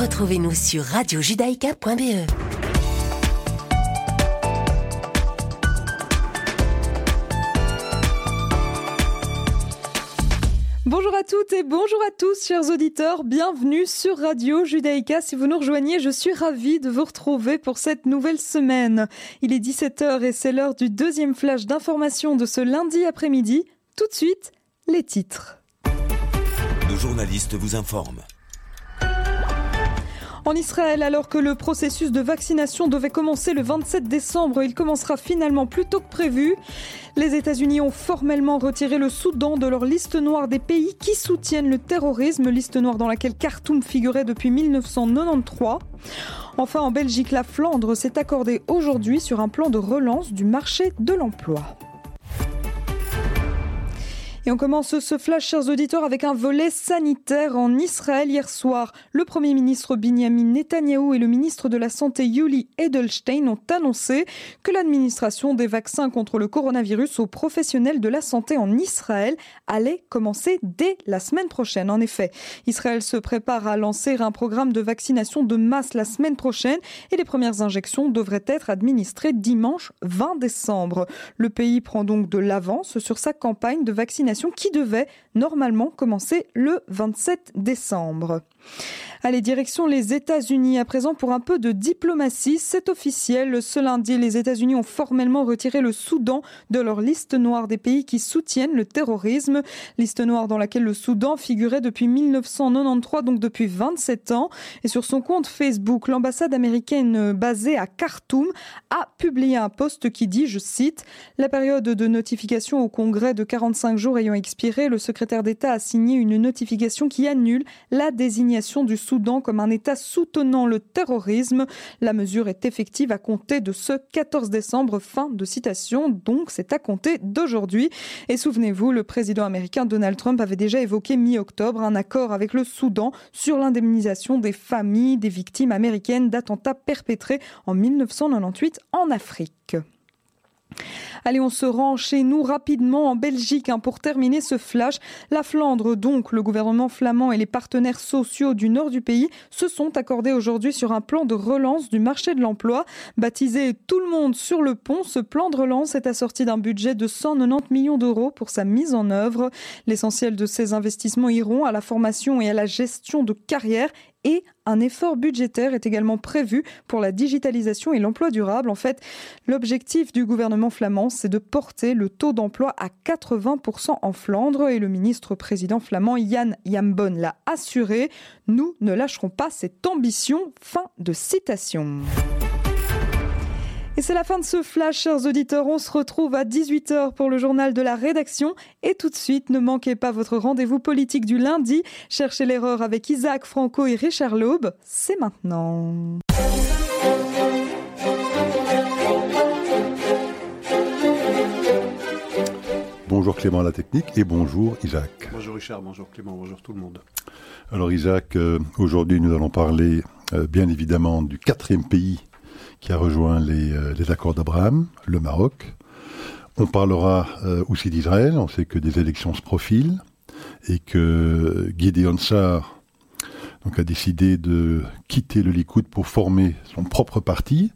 Retrouvez-nous sur radiojudaïka.be. Bonjour à toutes et bonjour à tous, chers auditeurs. Bienvenue sur Radio Judaïka. Si vous nous rejoignez, je suis ravie de vous retrouver pour cette nouvelle semaine. Il est 17h et c'est l'heure du deuxième flash d'information de ce lundi après-midi. Tout de suite, les titres. Nos journalistes vous informent. En Israël, alors que le processus de vaccination devait commencer le 27 décembre, il commencera finalement plus tôt que prévu. Les États-Unis ont formellement retiré le Soudan de leur liste noire des pays qui soutiennent le terrorisme, liste noire dans laquelle Khartoum figurait depuis 1993. Enfin, en Belgique, la Flandre s'est accordée aujourd'hui sur un plan de relance du marché de l'emploi. Et on commence ce flash, chers auditeurs, avec un volet sanitaire en Israël hier soir. Le Premier ministre Benjamin Netanyahou et le ministre de la Santé Yuli Edelstein ont annoncé que l'administration des vaccins contre le coronavirus aux professionnels de la santé en Israël allait commencer dès la semaine prochaine. En effet, Israël se prépare à lancer un programme de vaccination de masse la semaine prochaine et les premières injections devraient être administrées dimanche 20 décembre. Le pays prend donc de l'avance sur sa campagne de vaccination qui devait normalement commencer le 27 décembre. Allez, direction les États-Unis à présent pour un peu de diplomatie. C'est officiel. Ce lundi, les États-Unis ont formellement retiré le Soudan de leur liste noire des pays qui soutiennent le terrorisme. Liste noire dans laquelle le Soudan figurait depuis 1993, donc depuis 27 ans. Et sur son compte Facebook, l'ambassade américaine basée à Khartoum a publié un post qui dit, je cite, La période de notification au Congrès de 45 jours ayant expiré, le secrétaire d'État a signé une notification qui annule la désignation du Soudan comme un État soutenant le terrorisme. La mesure est effective à compter de ce 14 décembre. Fin de citation. Donc, c'est à compter d'aujourd'hui. Et souvenez-vous, le président américain Donald Trump avait déjà évoqué mi-octobre un accord avec le Soudan sur l'indemnisation des familles des victimes américaines d'attentats perpétrés en 1998 en Afrique. Allez, on se rend chez nous rapidement en Belgique hein, pour terminer ce flash. La Flandre, donc, le gouvernement flamand et les partenaires sociaux du nord du pays se sont accordés aujourd'hui sur un plan de relance du marché de l'emploi. Baptisé Tout le monde sur le pont, ce plan de relance est assorti d'un budget de 190 millions d'euros pour sa mise en œuvre. L'essentiel de ces investissements iront à la formation et à la gestion de carrière et un effort budgétaire est également prévu pour la digitalisation et l'emploi durable. En fait, l'objectif du gouvernement flamand, c'est de porter le taux d'emploi à 80% en Flandre et le ministre président flamand Jan Jambon l'a assuré. Nous ne lâcherons pas cette ambition. Fin de citation. Et c'est la fin de ce flash, chers auditeurs. On se retrouve à 18h pour le journal de la rédaction. Et tout de suite, ne manquez pas votre rendez-vous politique du lundi. Cherchez l'erreur avec Isaac Franco et Richard Laube. C'est maintenant. Bonjour Clément à la technique et bonjour Isaac. Bonjour Richard, bonjour Clément, bonjour tout le monde. Alors Isaac, euh, aujourd'hui nous allons parler euh, bien évidemment du quatrième pays qui a rejoint euh, les, accords d'Abraham, le Maroc. On parlera euh, aussi d'Israël. On sait que des élections se profilent et que Gideon Sar a décidé de quitter le Likoud pour former son propre parti.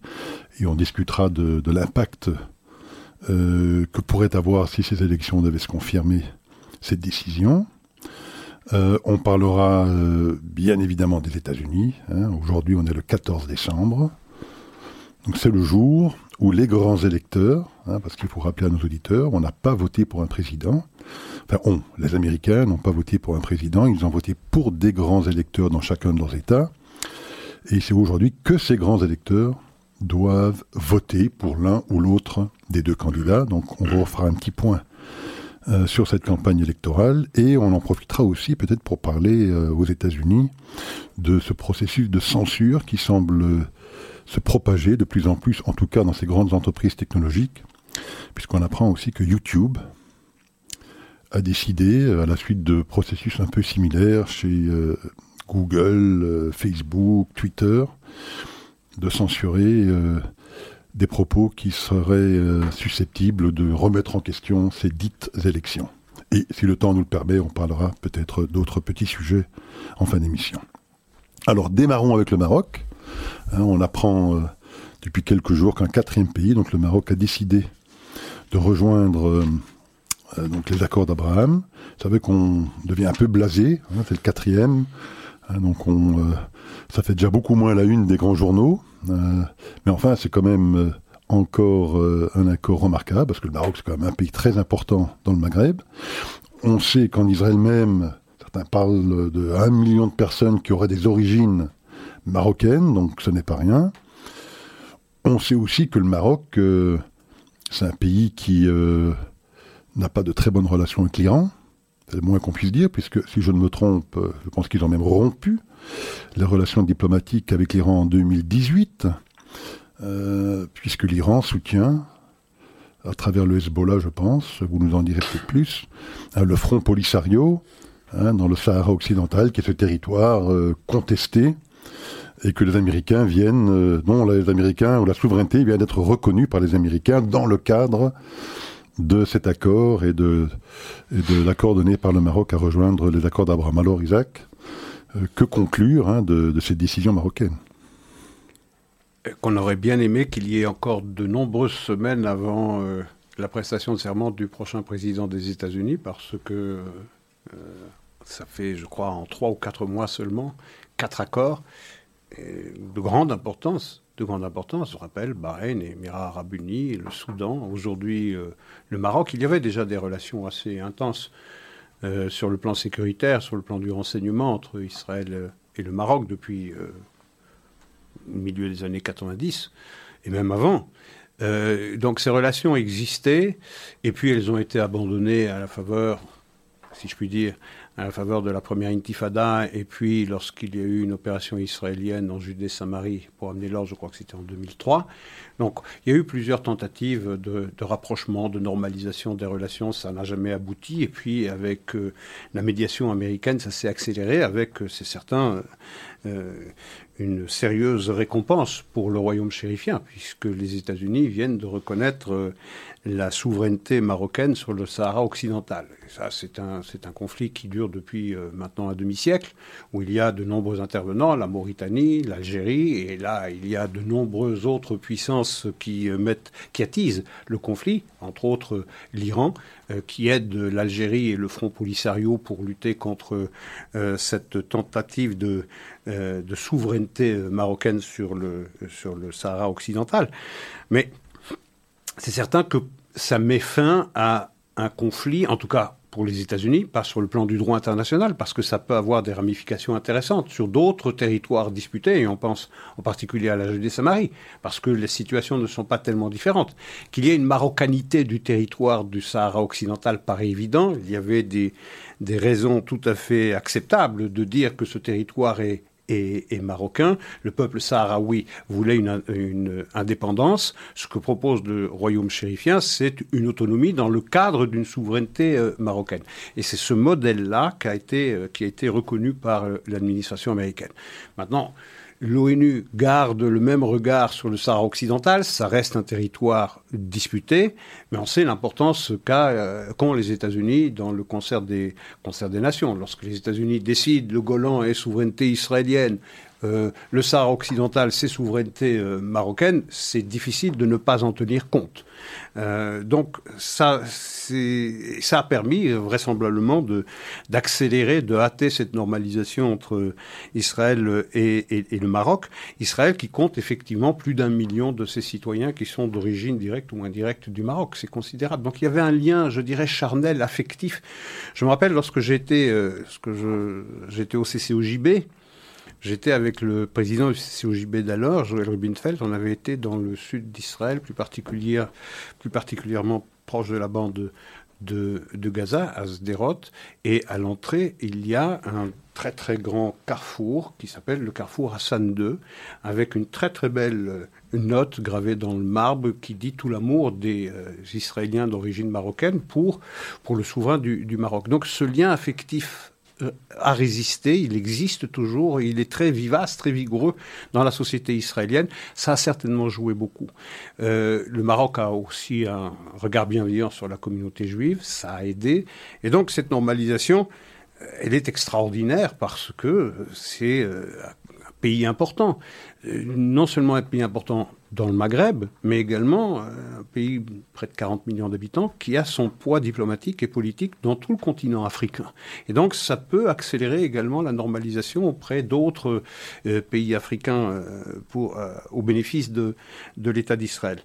Et on discutera de, l'impact euh, que pourrait avoir si ces élections devaient se confirmer cette décision. on parlera bien évidemment des États-Unis. Hein. Aujourd'hui, on est le 14 décembre c'est le jour où les grands électeurs, hein, parce qu'il faut rappeler à nos auditeurs, on n'a pas voté pour un président. Enfin, on, les Américains n'ont pas voté pour un président, ils ont voté pour des grands électeurs dans chacun de leurs États. Et c'est aujourd'hui que ces grands électeurs doivent voter pour l'un ou l'autre des deux candidats. Donc on refera un petit point euh, sur cette campagne électorale et on en profitera aussi peut-être pour parler euh, aux États-Unis de ce processus de censure qui semble se propager de plus en plus, en tout cas dans ces grandes entreprises technologiques, puisqu'on apprend aussi que YouTube a décidé, euh, à la suite de processus un peu similaires chez euh, Google, euh, Facebook, Twitter, de censurer des propos qui seraient susceptibles de remettre en question ces dites élections. Et si le temps nous le permet, on parlera peut-être d'autres petits sujets en fin d'émission. Alors démarrons avec le Maroc. Hein, on apprend euh, depuis quelques jours qu'un quatrième pays, donc le Maroc, a décidé de rejoindre euh, euh, donc les accords d'Abraham. Vous savez qu'on devient un peu blasé, hein, c'est le quatrième. Hein, donc on, ça fait déjà beaucoup moins la une des grands journaux. mais enfin, c'est quand même encore un accord remarquable, parce que le Maroc, c'est quand même un pays très important dans le Maghreb. On sait qu'en Israël même, certains parlent de 1 million de personnes qui auraient des origines marocaines, donc ce n'est pas rien. On sait aussi que le Maroc, euh, c'est un pays qui euh, n'a pas de très bonnes relations avec l'Iran. C'est le moins qu'on puisse dire, puisque si je ne me trompe, euh, je pense qu'ils ont même rompu les relations diplomatiques avec l'Iran en 2018, puisque l'Iran soutient, à travers le Hezbollah, je pense, vous nous en direz peut-être plus, le front Polisario, hein, dans le Sahara occidental, qui est ce territoire contesté et que les Américains viennent, euh, non, les Américains ou la souveraineté vient d'être reconnue par les Américains dans le cadre de cet accord et de, l'accord donné par le Maroc à rejoindre les accords d'Abraham. Alors, Isaac, euh, que conclure hein, de, de, cette décision marocaine Qu'on aurait bien aimé qu'il y ait encore de nombreuses semaines avant euh, la prestation de serment du prochain président des États-Unis, parce que ça fait, je crois, en trois ou quatre mois seulement, quatre accords de grande importance. De grande importance, on rappelle Bahreïn, Émirats arabes unis, le Soudan, aujourd'hui euh, le Maroc. Il y avait déjà des relations assez intenses euh, sur le plan sécuritaire, sur le plan du renseignement entre Israël et le Maroc depuis euh, le milieu des années 90 et même avant. donc ces relations existaient et puis elles ont été abandonnées à la faveur, si je puis dire, à la faveur de la première intifada, et puis lorsqu'il y a eu une opération israélienne en Judée-Samarie pour amener l'ordre, je crois que c'était en 2003. Donc il y a eu plusieurs tentatives de, rapprochement, de normalisation des relations, ça n'a jamais abouti, et puis avec euh, la médiation américaine, ça s'est accéléré avec, euh, c'est certain, euh, une sérieuse récompense pour le royaume chérifien, puisque les États-Unis viennent de reconnaître la souveraineté marocaine sur le Sahara occidental. ça, c'est un, c'est un conflit qui dure depuis euh, maintenant un demi-siècle, où il y a de nombreux intervenants, la Mauritanie, l'Algérie, et là, il y a de nombreuses autres puissances qui, euh, mettent, qui attisent le conflit, entre autres l'Iran, euh, qui aide l'Algérie et le Front Polisario pour lutter contre cette tentative de, de souveraineté marocaine sur le, sur le Sahara occidental. Mais c'est certain que ça met fin à un conflit, en tout cas pour les États-Unis, pas sur le plan du droit international, parce que ça peut avoir des ramifications intéressantes sur d'autres territoires disputés, et on pense en particulier à la Judée-Samarie, parce que les situations ne sont pas tellement différentes. Qu'il y ait une marocanité du territoire du Sahara occidental paraît évident. Il y avait des, des raisons tout à fait acceptables de dire que ce territoire est et, marocain. Le peuple sahraoui voulait une, indépendance. Ce que propose le royaume chérifien, c'est une autonomie dans le cadre d'une souveraineté euh, marocaine. Et c'est ce modèle-là qui, a été, euh, qui a été reconnu par euh, l'administration américaine. Maintenant, L'ONU garde le même regard sur le Sahara occidental. Ça reste un territoire disputé, mais on sait l'importance euh, qu'ont les États-Unis dans le concert des, concert des nations. Lorsque les États-Unis décident le Golan est souveraineté israélienne, euh, le Sahara occidental, c'est souveraineté euh, marocaine, c'est difficile de ne pas en tenir compte. Euh, donc ça, ça a permis vraisemblablement d'accélérer, de, hâter cette normalisation entre Israël et, et, le Maroc. Israël qui compte effectivement plus d'un million de ses citoyens qui sont d'origine directe ou indirecte du Maroc. C'est considérable. Donc il y avait un lien, je dirais, charnel, affectif. Je me rappelle lorsque j'étais, j'étais au CCOJB, J'étais avec le président du COJB d'alors, Joël Rubinfeld. On avait été dans le sud d'Israël, plus, particulièrement proche de la bande de, Gaza, à Sderot. Et à l'entrée, il y a un très très grand carrefour qui s'appelle le carrefour Hassan II, avec une très très belle une note gravée dans le marbre qui dit tout l'amour des euh, Israéliens d'origine marocaine pour, pour le souverain du Maroc. Donc ce lien affectif a résisté, il existe toujours, il est très vivace, très vigoureux dans la société israélienne. Ça a certainement joué beaucoup. Euh, le Maroc a aussi un regard bienveillant sur la communauté juive, ça a aidé. Et donc cette normalisation, euh, elle est extraordinaire parce que c'est, euh, pays important. Euh, non seulement un pays important dans le Maghreb, mais également un pays près de 40 millions d'habitants qui a son poids diplomatique et politique dans tout le continent africain. Et donc ça peut accélérer également la normalisation auprès d'autres pays africains au bénéfice de, de l'État d'Israël.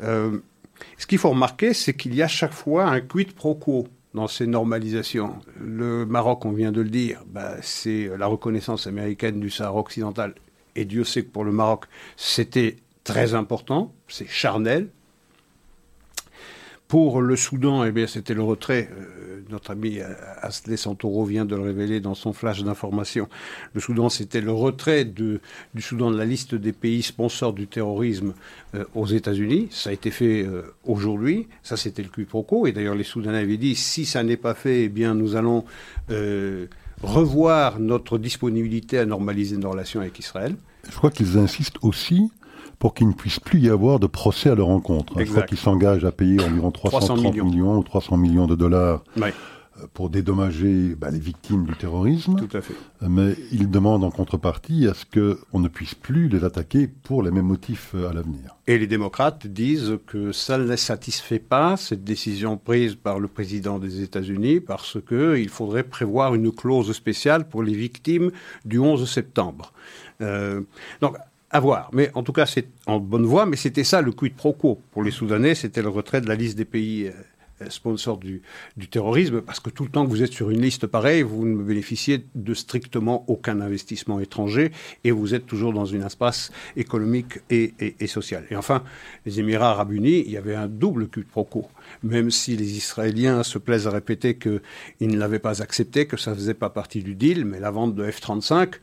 ce qu'il faut remarquer, c'est qu'il y a chaque fois un quid pro quo dans ces normalisations. Le Maroc, on vient de le dire, bah, c'est la reconnaissance américaine du Sahara occidental. Et Dieu sait que pour le Maroc, c'était très important, c'est charnel, pour le Soudan, eh c'était le retrait. Euh, notre ami euh, Asley Santoro vient de le révéler dans son flash d'information. Le Soudan, c'était le retrait du Soudan de la liste des pays sponsors du terrorisme euh, aux États-Unis. Ça a été fait aujourd'hui. Ça, c'était le quiproquo. Et d'ailleurs, les Soudanais avaient dit si ça n'est pas fait, eh bien, nous allons revoir notre disponibilité à normaliser nos relations avec Israël. Je crois qu'ils insistent aussi pour qu'il ne puisse plus y avoir de procès à leur encontre. Je crois qu'ils s'engagent à payer environ 330 millions. ou 300 millions de dollars euh, pour dédommager bah, les victimes du terrorisme. Tout à fait. Euh, mais ils demandent en contrepartie à ce qu'on ne puisse plus les attaquer pour les mêmes motifs euh, à l'avenir. Et les démocrates disent que ça ne les satisfait pas, cette décision prise par le président des États-Unis, parce qu'il faudrait prévoir une clause spéciale pour les victimes du 11 septembre. donc, à voir. Mais en tout cas, c'est en bonne voie. Mais c'était ça le quid pro quo. Pour les Soudanais, c'était le retrait de la liste des pays euh, sponsors du, terrorisme, parce que tout le temps que vous êtes sur une liste pareille, vous ne bénéficiez de strictement aucun investissement étranger et vous êtes toujours dans une espace économique et, et, social. Et enfin, les Émirats arabes unis, il y avait un double quid pro quo. Même si les Israéliens se plaisent à répéter qu'ils ne l'avaient pas accepté, que ça ne faisait pas partie du deal, mais la vente de F-35,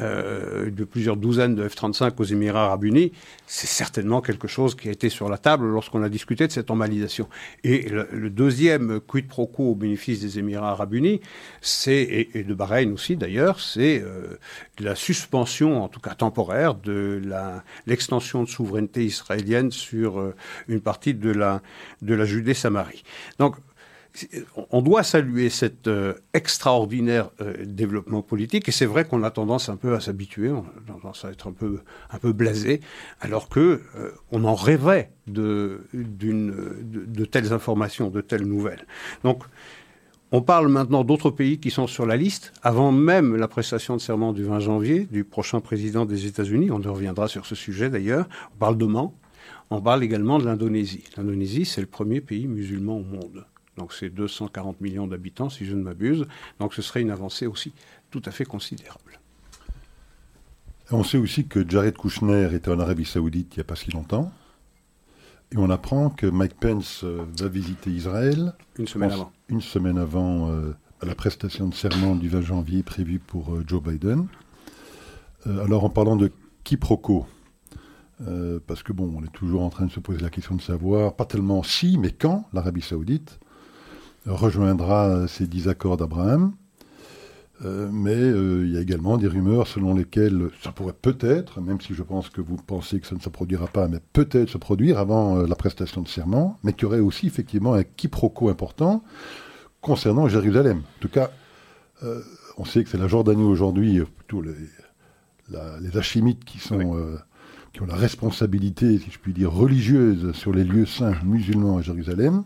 euh, de plusieurs douzaines de F-35 aux Émirats arabes unis, c'est certainement quelque chose qui a été sur la table lorsqu'on a discuté de cette normalisation. Et le, deuxième quid pro quo au bénéfice des Émirats arabes unis, c'est, et, de Bahreïn aussi d'ailleurs, c'est euh, la suspension, en tout cas temporaire, de l'extension de souveraineté israélienne sur euh, une partie de la, de la Judée-Samarie. Donc, on doit saluer cet euh, extraordinaire euh, développement politique, et c'est vrai qu'on a tendance un peu à s'habituer, on a tendance à être un peu, blasé, alors que euh, on en rêvait de, de, telles informations, de telles nouvelles. Donc, on parle maintenant d'autres pays qui sont sur la liste, avant même la prestation de serment du 20 janvier du prochain président des États-Unis. On reviendra sur ce sujet d'ailleurs. On parle d'Oman. On parle également de l'Indonésie. L'Indonésie, c'est le premier pays musulman au monde. Donc c'est 240 millions d'habitants, si je ne m'abuse. Donc ce serait une avancée aussi tout à fait considérable. On sait aussi que Jared Kushner était en Arabie Saoudite il n'y a pas si longtemps. Et on apprend que Mike Pence euh, va visiter Israël. Une semaine avant. Une semaine avant euh, la prestation de serment du 20 janvier prévue pour euh, Joe Biden. alors en parlant de quiproquo, parce que bon, on est toujours en train de se poser la question de savoir, pas tellement si, mais quand l'Arabie saoudite rejoindra ces dix accords d'Abraham. Euh, mais euh, il y a également des rumeurs selon lesquelles ça pourrait peut-être, même si je pense que vous pensez que ça ne se produira pas, mais peut-être se produire avant euh, la prestation de serment, mais qu'il y aurait aussi effectivement un quiproquo important concernant Jérusalem. En tout cas, on sait que c'est la Jordanie aujourd'hui, plutôt les, les Hachimites qui sont... qui ont la responsabilité, si je puis dire, religieuse sur les lieux saints musulmans à Jérusalem,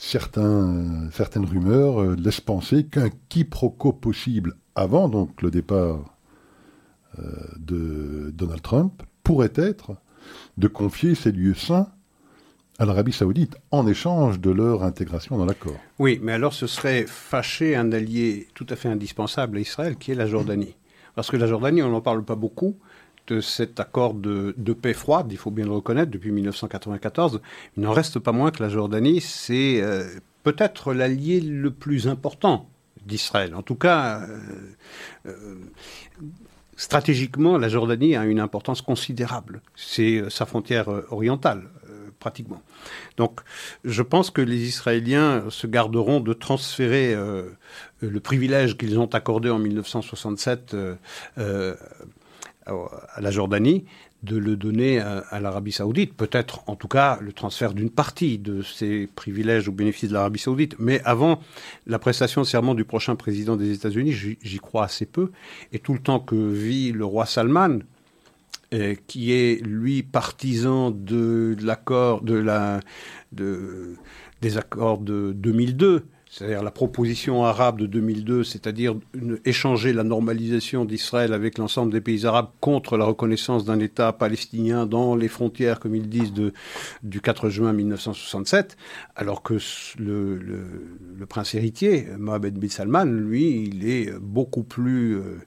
certains, certaines rumeurs euh, laissent penser qu'un quiproquo possible avant donc le départ euh, de Donald Trump pourrait être de confier ces lieux saints à l'Arabie saoudite en échange de leur intégration dans l'accord. Oui, mais alors ce serait fâcher un allié tout à fait indispensable à Israël, qui est la Jordanie. Parce que la Jordanie, on n'en parle pas beaucoup, cet accord de, paix froide, il faut bien le reconnaître, depuis 1994, il n'en reste pas moins que la Jordanie, c'est euh, peut-être l'allié le plus important d'Israël. En tout cas, euh, euh, stratégiquement, la Jordanie a une importance considérable. C'est sa frontière orientale, pratiquement. Donc, je pense que les Israéliens se garderont de transférer le privilège qu'ils ont accordé en 1967 à la Jordanie, de le donner à, l'Arabie saoudite. Peut-être, en tout cas, le transfert d'une partie de ces privilèges au bénéfice de l'Arabie saoudite. Mais avant la prestation de serment du prochain président des États-Unis, j'y crois assez peu. Et tout le temps que vit le roi Salman, euh, qui est lui partisan de, l'accord de la de, des accords de 2002 c'est-à-dire la proposition arabe de 2002, c'est-à-dire échanger la normalisation d'Israël avec l'ensemble des pays arabes contre la reconnaissance d'un État palestinien dans les frontières, comme ils disent, du 4 juin 1967, alors que le, le, prince héritier, Mohamed bin Salman, lui, il est beaucoup plus euh,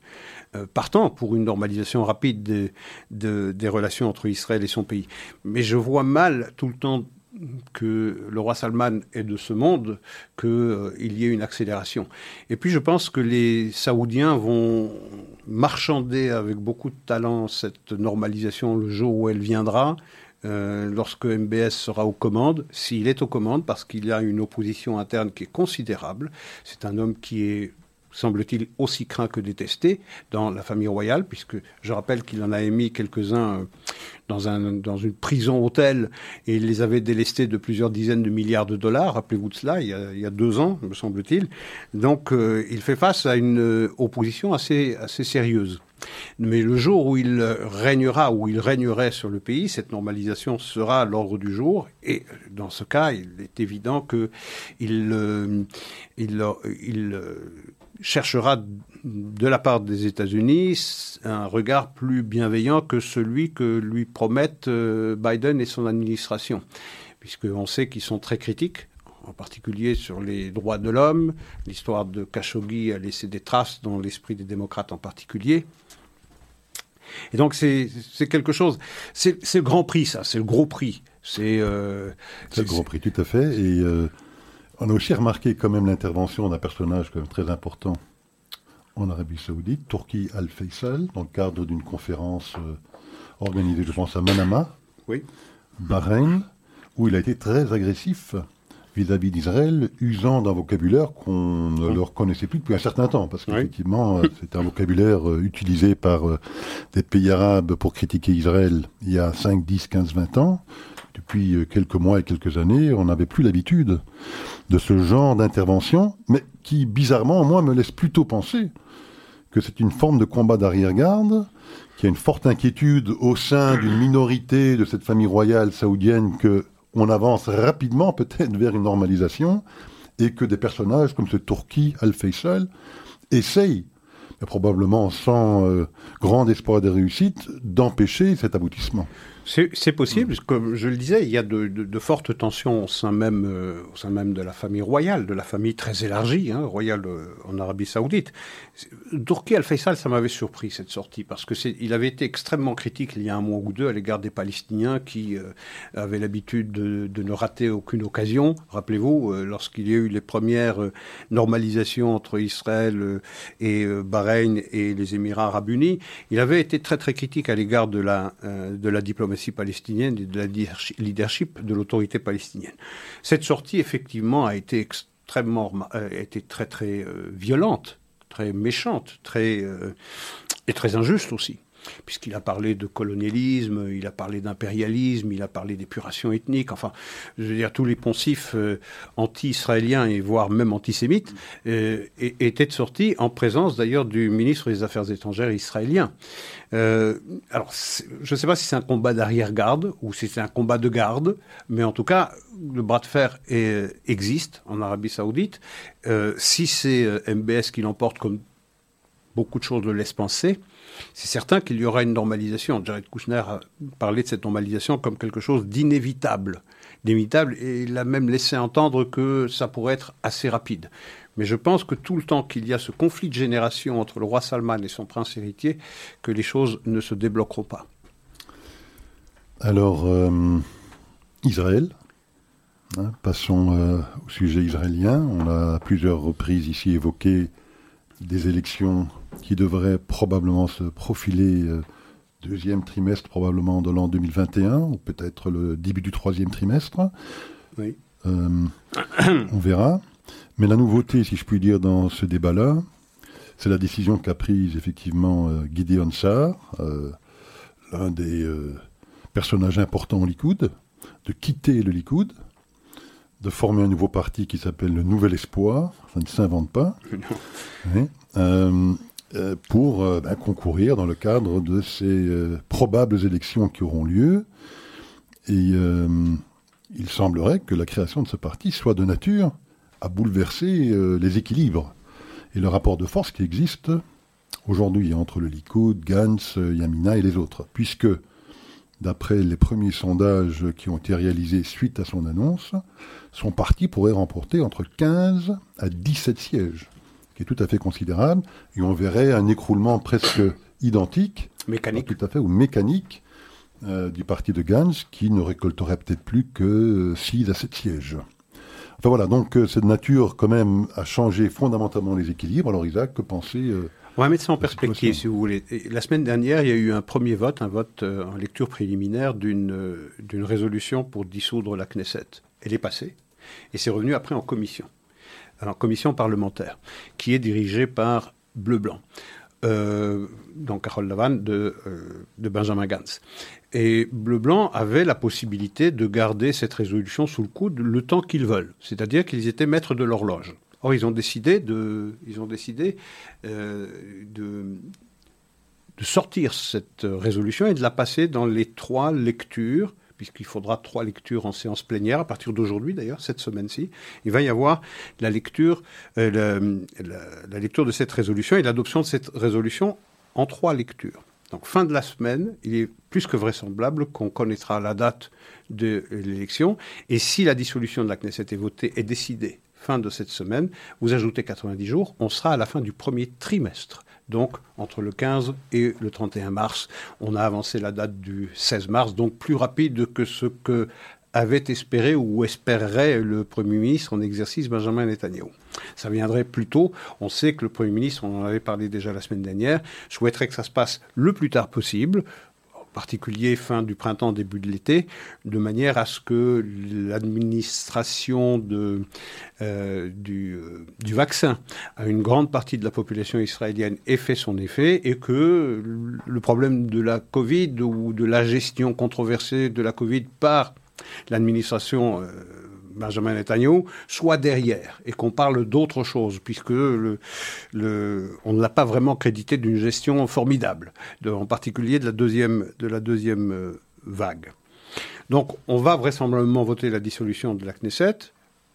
euh, partant pour une normalisation rapide des relations entre Israël et son pays. Mais je vois mal tout le temps que le roi Salman est de ce monde, qu'il euh, y ait une accélération. Et puis je pense que les Saoudiens vont marchander avec beaucoup de talent cette normalisation le jour où elle viendra. Euh, lorsque MBS sera aux commandes, s'il est aux commandes, parce qu'il a une opposition interne qui est considérable. C'est un homme qui est semble-t-il, aussi craint que détesté dans la famille royale, puisque je rappelle qu'il en a émis quelques-uns euh, dans, un, dans une prison-hôtel et il les avait délestés de plusieurs dizaines de milliards de dollars, rappelez-vous de cela, il y, a, deux ans, me semble-t-il. Donc euh, il fait face à une euh, opposition assez, assez sérieuse. Mais le jour où il régnera, où il régnerait sur le pays, cette normalisation sera à l'ordre du jour. Et dans ce cas, il est évident qu'il il, il, il cherchera de la part des États-Unis un regard plus bienveillant que celui que lui promettent euh, Biden et son administration, puisqu'on sait qu'ils sont très critiques en particulier sur les droits de l'homme. L'histoire de Khashoggi a laissé des traces dans l'esprit des démocrates en particulier. Et donc c'est quelque chose. C'est le grand prix, ça. C'est le gros prix. C'est euh, le gros prix, tout à fait. Et euh, on a aussi remarqué quand même l'intervention d'un personnage quand même très important en Arabie Saoudite, Turki Al-Faisal, dans le cadre d'une conférence euh, organisée, je pense, à Manama, oui. Bahreïn, où il a été très agressif vis-à-vis d'Israël, usant d'un vocabulaire qu'on ne leur connaissait plus depuis un certain temps, parce qu'effectivement, euh, c'est un vocabulaire euh, utilisé par des pays arabes pour critiquer Israël il y a 5, 10, 15, 20 ans. Depuis quelques mois et quelques années, on n'avait plus l'habitude de ce genre d'intervention, mais qui, bizarrement, moi, me laisse plutôt penser que c'est une forme de combat d'arrière-garde, qu'il y a une forte inquiétude au sein d'une minorité de cette famille royale saoudienne que on avance rapidement peut-être vers une normalisation, et que des personnages comme ce Turki Al-Faisal essayent, probablement sans euh, grand espoir de réussite, d'empêcher cet aboutissement. C'est possible, comme je le disais, il y a de, fortes tensions au sein, même, euh, au sein même de la famille royale, de la famille très élargie, hein, royale euh, en Arabie Saoudite. Turki Al-Faisal, ça m'avait surpris cette sortie, parce que il avait été extrêmement critique il y a un mois ou deux à l'égard des Palestiniens qui euh, avaient l'habitude de, ne rater aucune occasion. Rappelez-vous, lorsqu'il y a eu les premières normalisations entre Israël et Bahreïn et les Émirats arabes unis, il avait été très très critique à l'égard de la, de la diplomatie palestinienne et de la leadership de l'autorité palestinienne. Cette sortie, effectivement, a été extrêmement, euh, a été très très euh, violente, très méchante, très euh, et très injuste aussi puisqu'il a parlé de colonialisme, il a parlé d'impérialisme, il a parlé d'épuration ethnique, enfin, je veux dire, tous les poncifs euh, anti-israéliens et voire même antisémites euh, étaient sortis en présence d'ailleurs du ministre des Affaires étrangères israélien. Euh, alors, je ne sais pas si c'est un combat d'arrière-garde ou si c'est un combat de garde, mais en tout cas, le bras de fer existe en Arabie Saoudite. si c'est MBS qui l'emporte comme beaucoup de choses le laissent penser, c'est certain qu'il y aura une normalisation. Jared Kushner a parlé de cette normalisation comme quelque chose d'inévitable. D'inévitable, et il a même laissé entendre que ça pourrait être assez rapide. Mais je pense que tout le temps qu'il y a ce conflit de génération entre le roi Salman et son prince héritier, que les choses ne se débloqueront pas. Alors, euh, Israël, hein, passons euh, au sujet israélien. On a à plusieurs reprises ici évoqué des élections qui devraient probablement se profiler euh, deuxième trimestre probablement de l'an 2021, ou peut-être le début du troisième trimestre. Oui. Euh, on verra. Mais la nouveauté, si je puis dire, dans ce débat-là, C'est la décision qu'a prise effectivement euh, Gideon Sar, euh, l'un des personnages importants au Likoud, de quitter le Likoud, de former un nouveau parti qui s'appelle le Nouvel Espoir, ça ne s'invente pas, oui, pour euh, ben, concourir dans le cadre de ces euh, probables élections qui auront lieu. Et euh, il semblerait que la création de ce parti soit de nature à bouleverser euh, les équilibres et le rapport de force qui existe aujourd'hui entre le Likoud, Gantz, euh, Yamina et les autres. Puisque, d'après les premiers sondages qui ont été réalisés suite à son annonce, son parti pourrait remporter entre 15 à 17 sièges, est tout à fait considérable, et on verrait un écroulement presque identique, Mécanique. tout à fait, ou mécanique, euh, du parti de Gantz, qui ne récolterait peut-être plus que 6 à 7 sièges. Enfin voilà, donc euh, cette nature quand même a changé fondamentalement les équilibres. Alors Isaac, que penser euh, On va mettre ça en perspective, si vous voulez. Et La semaine dernière, il y a eu un premier vote, un vote en lecture préliminaire d'une d'une résolution pour dissoudre la Knesset. Elle est passée, et c'est revenu après en commission, en commission parlementaire, qui est dirigée par Bleu-Blanc, euh, donc Carole Lavanne de, euh, Benjamin Gantz. Et Bleu-Blanc avait la possibilité de garder cette résolution sous le coude le temps qu'ils veulent, c'est-à-dire qu'ils étaient maîtres de l'horloge. Or, ils ont décidé de, ils ont décidé euh, de sortir cette résolution et de la passer dans les trois lectures, puisqu'il faudra trois lectures en séance plénière à partir d'aujourd'hui d'ailleurs, cette semaine-ci. Il va y avoir la lecture, euh, lecture de cette résolution et l'adoption de cette résolution en trois lectures. Donc fin de la semaine, il est plus que vraisemblable qu'on connaîtra la date de l'élection. Et si la dissolution de la Knesset est votée et décidée fin de cette semaine, vous ajoutez 90 jours, on sera à la fin du premier trimestre. Donc, entre le 15 et le 31 mars, on a avancé la date du 16 mars, donc plus rapide que ce que avait espéré ou espérerait le Premier ministre en exercice Benjamin Netanyahu. Ça viendrait plus tôt. On sait que le Premier ministre, on en avait parlé déjà la semaine dernière, souhaiterait que ça se passe le plus tard possible, particulier fin du printemps, début de l'été, de manière à ce que l'administration euh, du, euh, du vaccin à une grande partie de la population israélienne ait fait son effet et que le problème de la Covid ou de la gestion controversée de la Covid par l'administration euh, Benjamin Netanyahu soit derrière et qu'on parle d'autre chose, puisque on ne l'a pas vraiment crédité d'une gestion formidable, en particulier de la deuxième, de la deuxième euh, vague. Donc on va vraisemblablement voter la dissolution de la Knesset,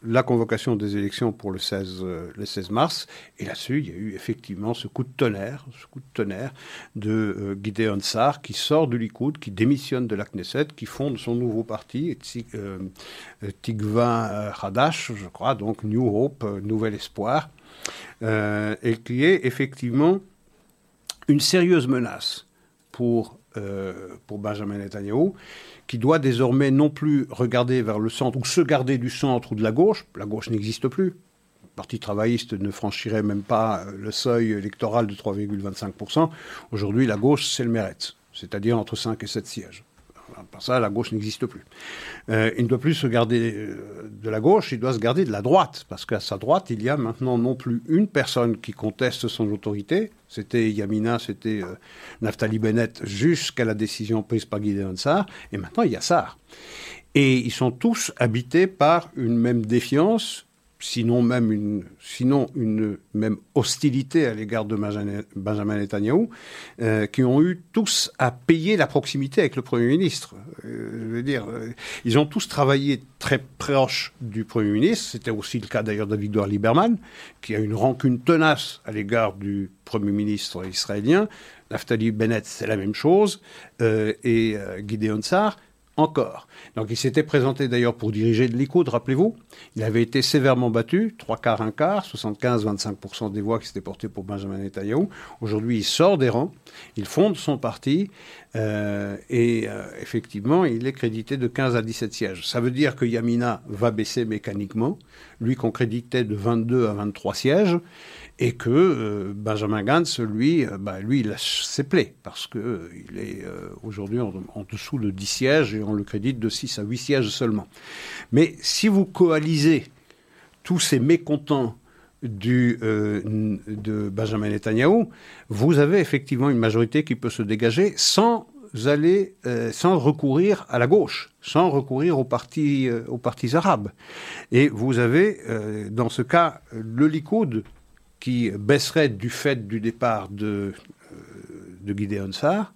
la convocation des élections pour le 16, euh, le 16 mars, et là-dessus, il y a eu effectivement ce coup de tonnerre, ce coup de tonnerre de euh, Gideon Sar qui sort du Likoud, qui démissionne de la Knesset, qui fonde son nouveau parti, euh, Tikva euh, Hadash, je crois, donc New Hope, Nouvel Espoir, et qui est effectivement une sérieuse menace pour, pour Benjamin Netanyahu, qui doit désormais non plus regarder vers le centre ou se garder du centre ou de la gauche. La gauche n'existe plus. Le Parti travailliste ne franchirait même pas euh, le seuil électoral de 3,25%. Aujourd'hui, la gauche, c'est le Meretz, c'est-à-dire entre 5 et 7 sièges. Par ça, la gauche n'existe plus. Euh, il ne doit plus se garder euh, de la gauche, il doit se garder de la droite, parce qu'à sa droite, il y a maintenant non plus une personne qui conteste son autorité, c'était Yamina, c'était euh, Naftali Bennett, jusqu'à la décision prise par Gideon Sar, et maintenant il y a Sar. Et ils sont tous habités par une même défiance, sinon même une, sinon une même hostilité à l'égard de Benjamin Netanyahu, euh, qui ont eu tous à payer la proximité avec le Premier ministre. Euh, je veux dire, euh, ils ont tous travaillé très proche du Premier ministre. C'était aussi le cas d'ailleurs de Victor Lieberman, qui a une rancune tenace à l'égard du Premier ministre israélien. Naftali Bennett, c'est la même chose. Et Gideon Sar, encore. Donc il s'était présenté d'ailleurs pour diriger le Likoud, rappelez-vous. Il avait été sévèrement battu, trois quarts, un quart, 75-25% des voix qui s'étaient portées pour Benjamin Netanyahu. Aujourd'hui, il sort des rangs, il fonde son parti, euh, et euh, effectivement, il est crédité de 15 à 17 sièges. Ça veut dire que Yamina va baisser mécaniquement, lui qu'on créditait de 22 à 23 sièges, et que euh, Benjamin Gantz, lui, bah, lui, il a ses plaies, parce qu'il il est aujourd'hui en, en dessous de 10 sièges, et on le crédite de 6 à 8 sièges seulement. Mais si vous coalisez tous ces mécontents euh, de Benjamin Netanyahou, vous avez effectivement une majorité qui peut se dégager sans aller, euh, sans recourir à la gauche, sans recourir aux partis, euh, arabes. Et vous avez, dans ce cas, le Likoud qui baisserait du fait du départ de, de Gideon Sarr,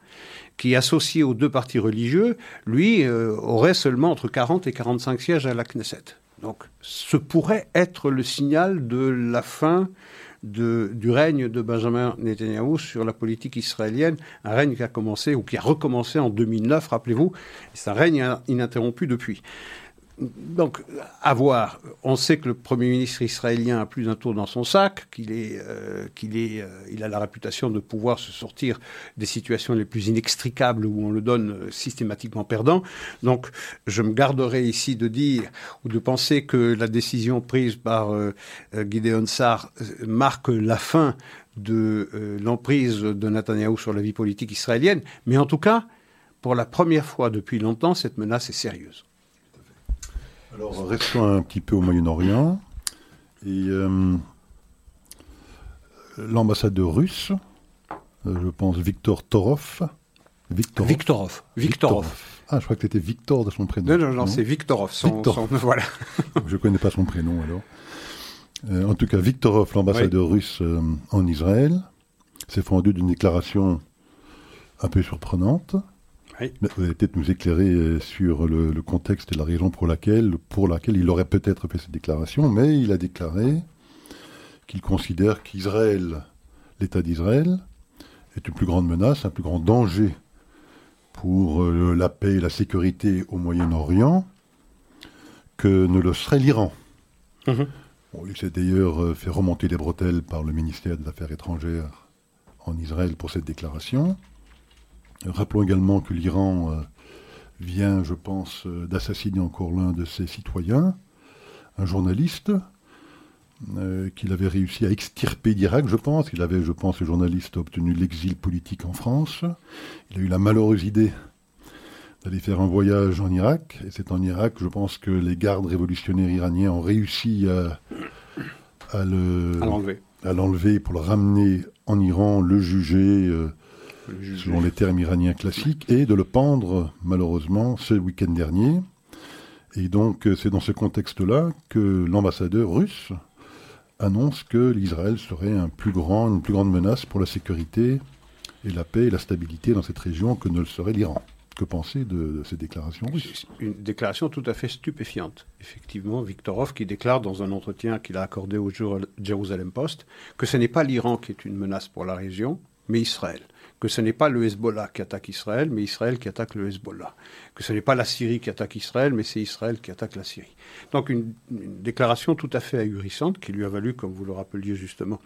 qui, associé aux deux partis religieux, lui, aurait seulement entre 40 et 45 sièges à la Knesset. Donc, ce pourrait être le signal de la fin du règne de Benjamin Netanyahu sur la politique israélienne, un règne qui a commencé ou qui a recommencé en 2009, rappelez-vous, c'est un règne ininterrompu depuis donc, à voir. On sait que le Premier ministre israélien a plus d'un tour dans son sac, qu'il est, euh, qu'il est, euh, a la réputation de pouvoir se sortir des situations les plus inextricables où on le donne euh, systématiquement perdant. Donc, je me garderai ici de dire ou de penser que la décision prise par Gideon Sarr marque la fin de l'emprise de Netanyahou sur la vie politique israélienne. Mais en tout cas, pour la première fois depuis longtemps, cette menace est sérieuse. Alors, restons un petit peu au Moyen-Orient. Et euh, l'ambassadeur russe, euh, je pense Victor Torov. Victorov. Victorov. Victorov. Ah, je crois que c'était Victor de son prénom. Non, non, non, c'est Victorov. Son, voilà. je ne connais pas son prénom alors. Euh, en tout cas, Victorov, l'ambassadeur russe en Israël, s'est fendu d'une déclaration un peu surprenante. Vous allez peut-être nous éclairer euh, sur le, contexte et la raison pour laquelle, pour laquelle il aurait peut-être fait cette déclaration, mais il a déclaré qu'il considère qu'Israël, l'État d'Israël, est une plus grande menace, un plus grand danger pour euh, la paix et la sécurité au Moyen-Orient que ne le serait l'Iran. Mhm. il s'est d'ailleurs euh, fait remonter les bretelles par le ministère des Affaires étrangères en Israël pour cette déclaration. Rappelons également que l'Iran euh, vient, je pense, euh, d'assassiner encore l'un de ses citoyens, un journaliste, euh, qu'il avait réussi à extirper d'Irak, je pense. Il avait, je pense, ce journaliste obtenu l'exil politique en France. Il a eu la malheureuse idée d'aller faire un voyage en Irak. Et c'est en Irak, je pense, que les gardes révolutionnaires iraniens ont réussi à, à l'enlever pour le ramener en Iran, le juger selon les termes iraniens classiques, et de le pendre, malheureusement, ce week-end dernier. Et donc, c'est dans ce contexte-là que l'ambassadeur russe annonce que l'Israël serait un plus grand, une plus grande menace pour la sécurité et la paix et la stabilité dans cette région que ne le serait l'Iran. Que penser de, ces déclarations russes? Une déclaration tout à fait stupéfiante. Effectivement, Viktorov qui déclare dans un entretien qu'il a accordé au Jerusalem Post que ce n'est pas l'Iran qui est une menace pour la région, mais Israël que ce n'est pas le Hezbollah qui attaque Israël, mais Israël qui attaque le Hezbollah, que ce n'est pas la Syrie qui attaque Israël, mais c'est Israël qui attaque la Syrie. Donc une, déclaration tout à fait ahurissante qui lui a valu, comme vous le rappeliez justement,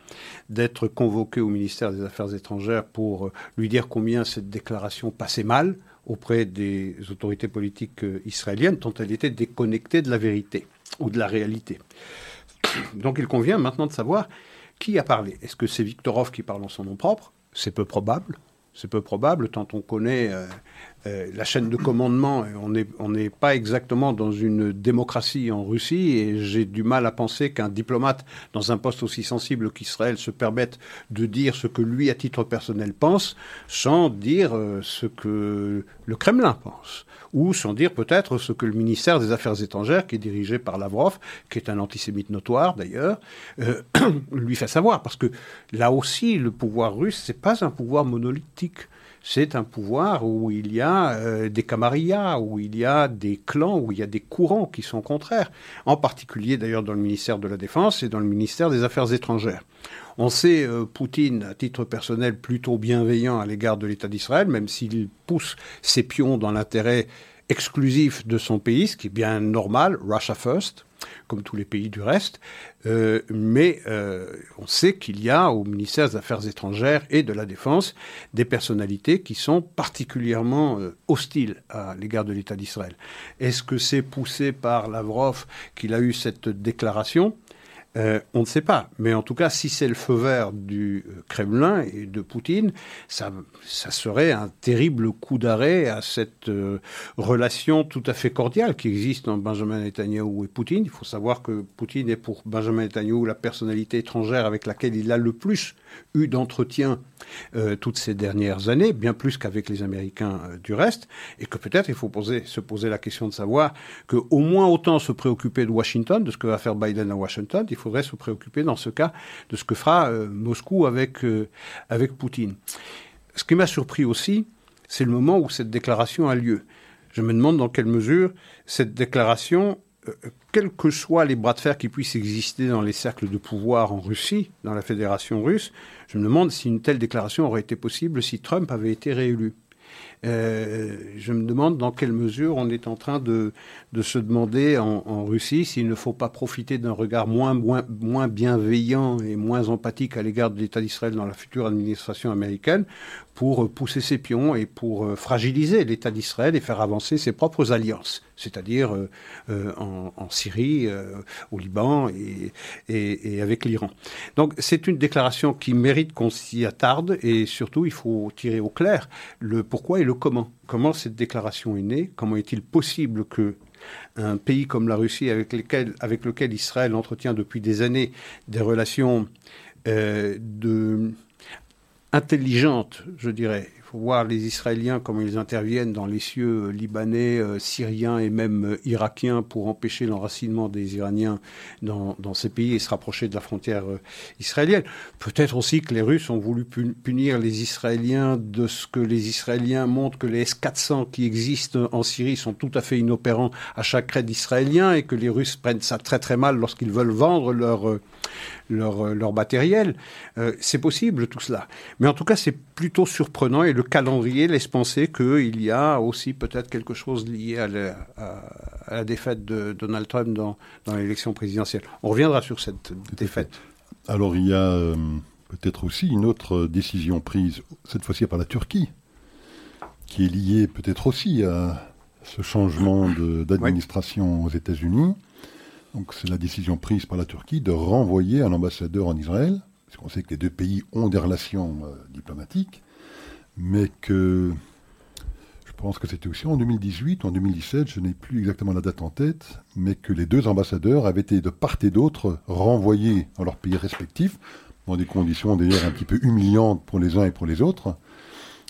d'être convoqué au ministère des Affaires étrangères pour euh, lui dire combien cette déclaration passait mal auprès des autorités politiques euh, israéliennes, dont elle était déconnectée de la vérité ou de la réalité. Donc il convient maintenant de savoir qui a parlé. Est-ce que c'est Viktorov qui parle en son nom propre? C'est peu probable. C'est peu probable tant on connaît euh, euh, la chaîne de commandement. On n'est pas exactement dans une démocratie en Russie et j'ai du mal à penser qu'un diplomate dans un poste aussi sensible qu'Israël se permette de dire ce que lui, à titre personnel, pense sans dire euh, ce que le Kremlin pense ou sans dire peut-être ce que le ministère des Affaires étrangères, qui est dirigé par Lavrov, qui est un antisémite notoire d'ailleurs, euh, lui fait savoir. Parce que là aussi, le pouvoir russe, c'est pas un pouvoir monolithique. C'est un pouvoir où il y a euh, des camarillas, où il y a des clans, où il y a des courants qui sont contraires. En particulier d'ailleurs dans le ministère de la Défense et dans le ministère des Affaires étrangères. On sait euh, Poutine, à titre personnel, plutôt bienveillant à l'égard de l'État d'Israël, même s'il pousse ses pions dans l'intérêt exclusif de son pays, ce qui est bien normal, Russia First, comme tous les pays du reste. Euh, mais euh, on sait qu'il y a au ministère des Affaires étrangères et de la Défense des personnalités qui sont particulièrement hostiles à l'égard de l'État d'Israël. Est-ce que c'est poussé par Lavrov qu'il a eu cette déclaration? Euh, on ne sait pas. Mais en tout cas, si c'est le feu vert du euh, Kremlin et de Poutine, ça, serait un terrible coup d'arrêt à cette euh, relation tout à fait cordiale qui existe entre Benjamin Netanyahu et Poutine. Il faut savoir que Poutine est pour Benjamin Netanyahu la personnalité étrangère avec laquelle il a le plus eu d'entretien toutes ces dernières années, bien plus qu'avec les Américains du reste, et que peut-être il faut se poser la question de savoir que au moins autant se préoccuper de Washington, de ce que va faire Biden à Washington, il faudrait se préoccuper dans ce cas de ce que fera euh, Moscou avec, euh, avec Poutine. Ce qui m'a surpris aussi, c'est le moment où cette déclaration a lieu. Je me demande dans quelle mesure cette déclaration, euh, quels que soient les bras de fer qui puissent exister dans les cercles de pouvoir en Russie, dans la fédération russe, je me demande si une telle déclaration aurait été possible si Trump avait été réélu. Euh, je me demande dans quelle mesure on est en train de, se demander en, Russie s'il ne faut pas profiter d'un regard moins, bienveillant et moins empathique à l'égard de l'État d'Israël dans la future administration américaine pour pousser ses pions et pour euh, fragiliser l'État d'Israël et faire avancer ses propres alliances, c'est-à-dire euh, en, Syrie, au Liban et avec l'Iran. Donc c'est une déclaration qui mérite qu'on s'y attarde et surtout il faut tirer au clair le pourquoi et le comment. Cette déclaration est née Comment est-il possible que un pays comme la Russie, avec, lequel Israël entretient depuis des années des relations euh, intelligentes, je dirais, faut voir les Israéliens comment ils interviennent dans les cieux euh, libanais, euh, syriens et même euh, irakiens pour empêcher l'enracinement des Iraniens dans, ces pays et se rapprocher de la frontière israélienne. Peut-être aussi que les Russes ont voulu punir les Israéliens de ce que les Israéliens montrent que les S-400 qui existent en Syrie sont tout à fait inopérants à chaque raid israélien et que les Russes prennent ça très très mal lorsqu'ils veulent vendre leur leur, leur matériel. C'est possible tout cela. Mais en tout cas, c'est plutôt surprenant et le calendrier laisse penser qu'il y a aussi peut-être quelque chose lié à la, défaite de Donald Trump dans, dans l'élection présidentielle. On reviendra sur cette défaite. Alors il y a euh, peut-être aussi une autre décision prise, cette fois-ci par la Turquie, qui est liée peut-être aussi à ce changement d'administration aux États-Unis. Donc c'est la décision prise par la Turquie de renvoyer un ambassadeur en Israël, parce qu'on sait que les deux pays ont des relations euh, diplomatiques, mais que je pense que c'était aussi en 2018 ou en 2017, je n'ai plus exactement la date en tête, mais que les deux ambassadeurs avaient été de part et d'autre renvoyés dans leurs pays respectifs, dans des conditions d'ailleurs un petit peu humiliantes pour les uns et pour les autres,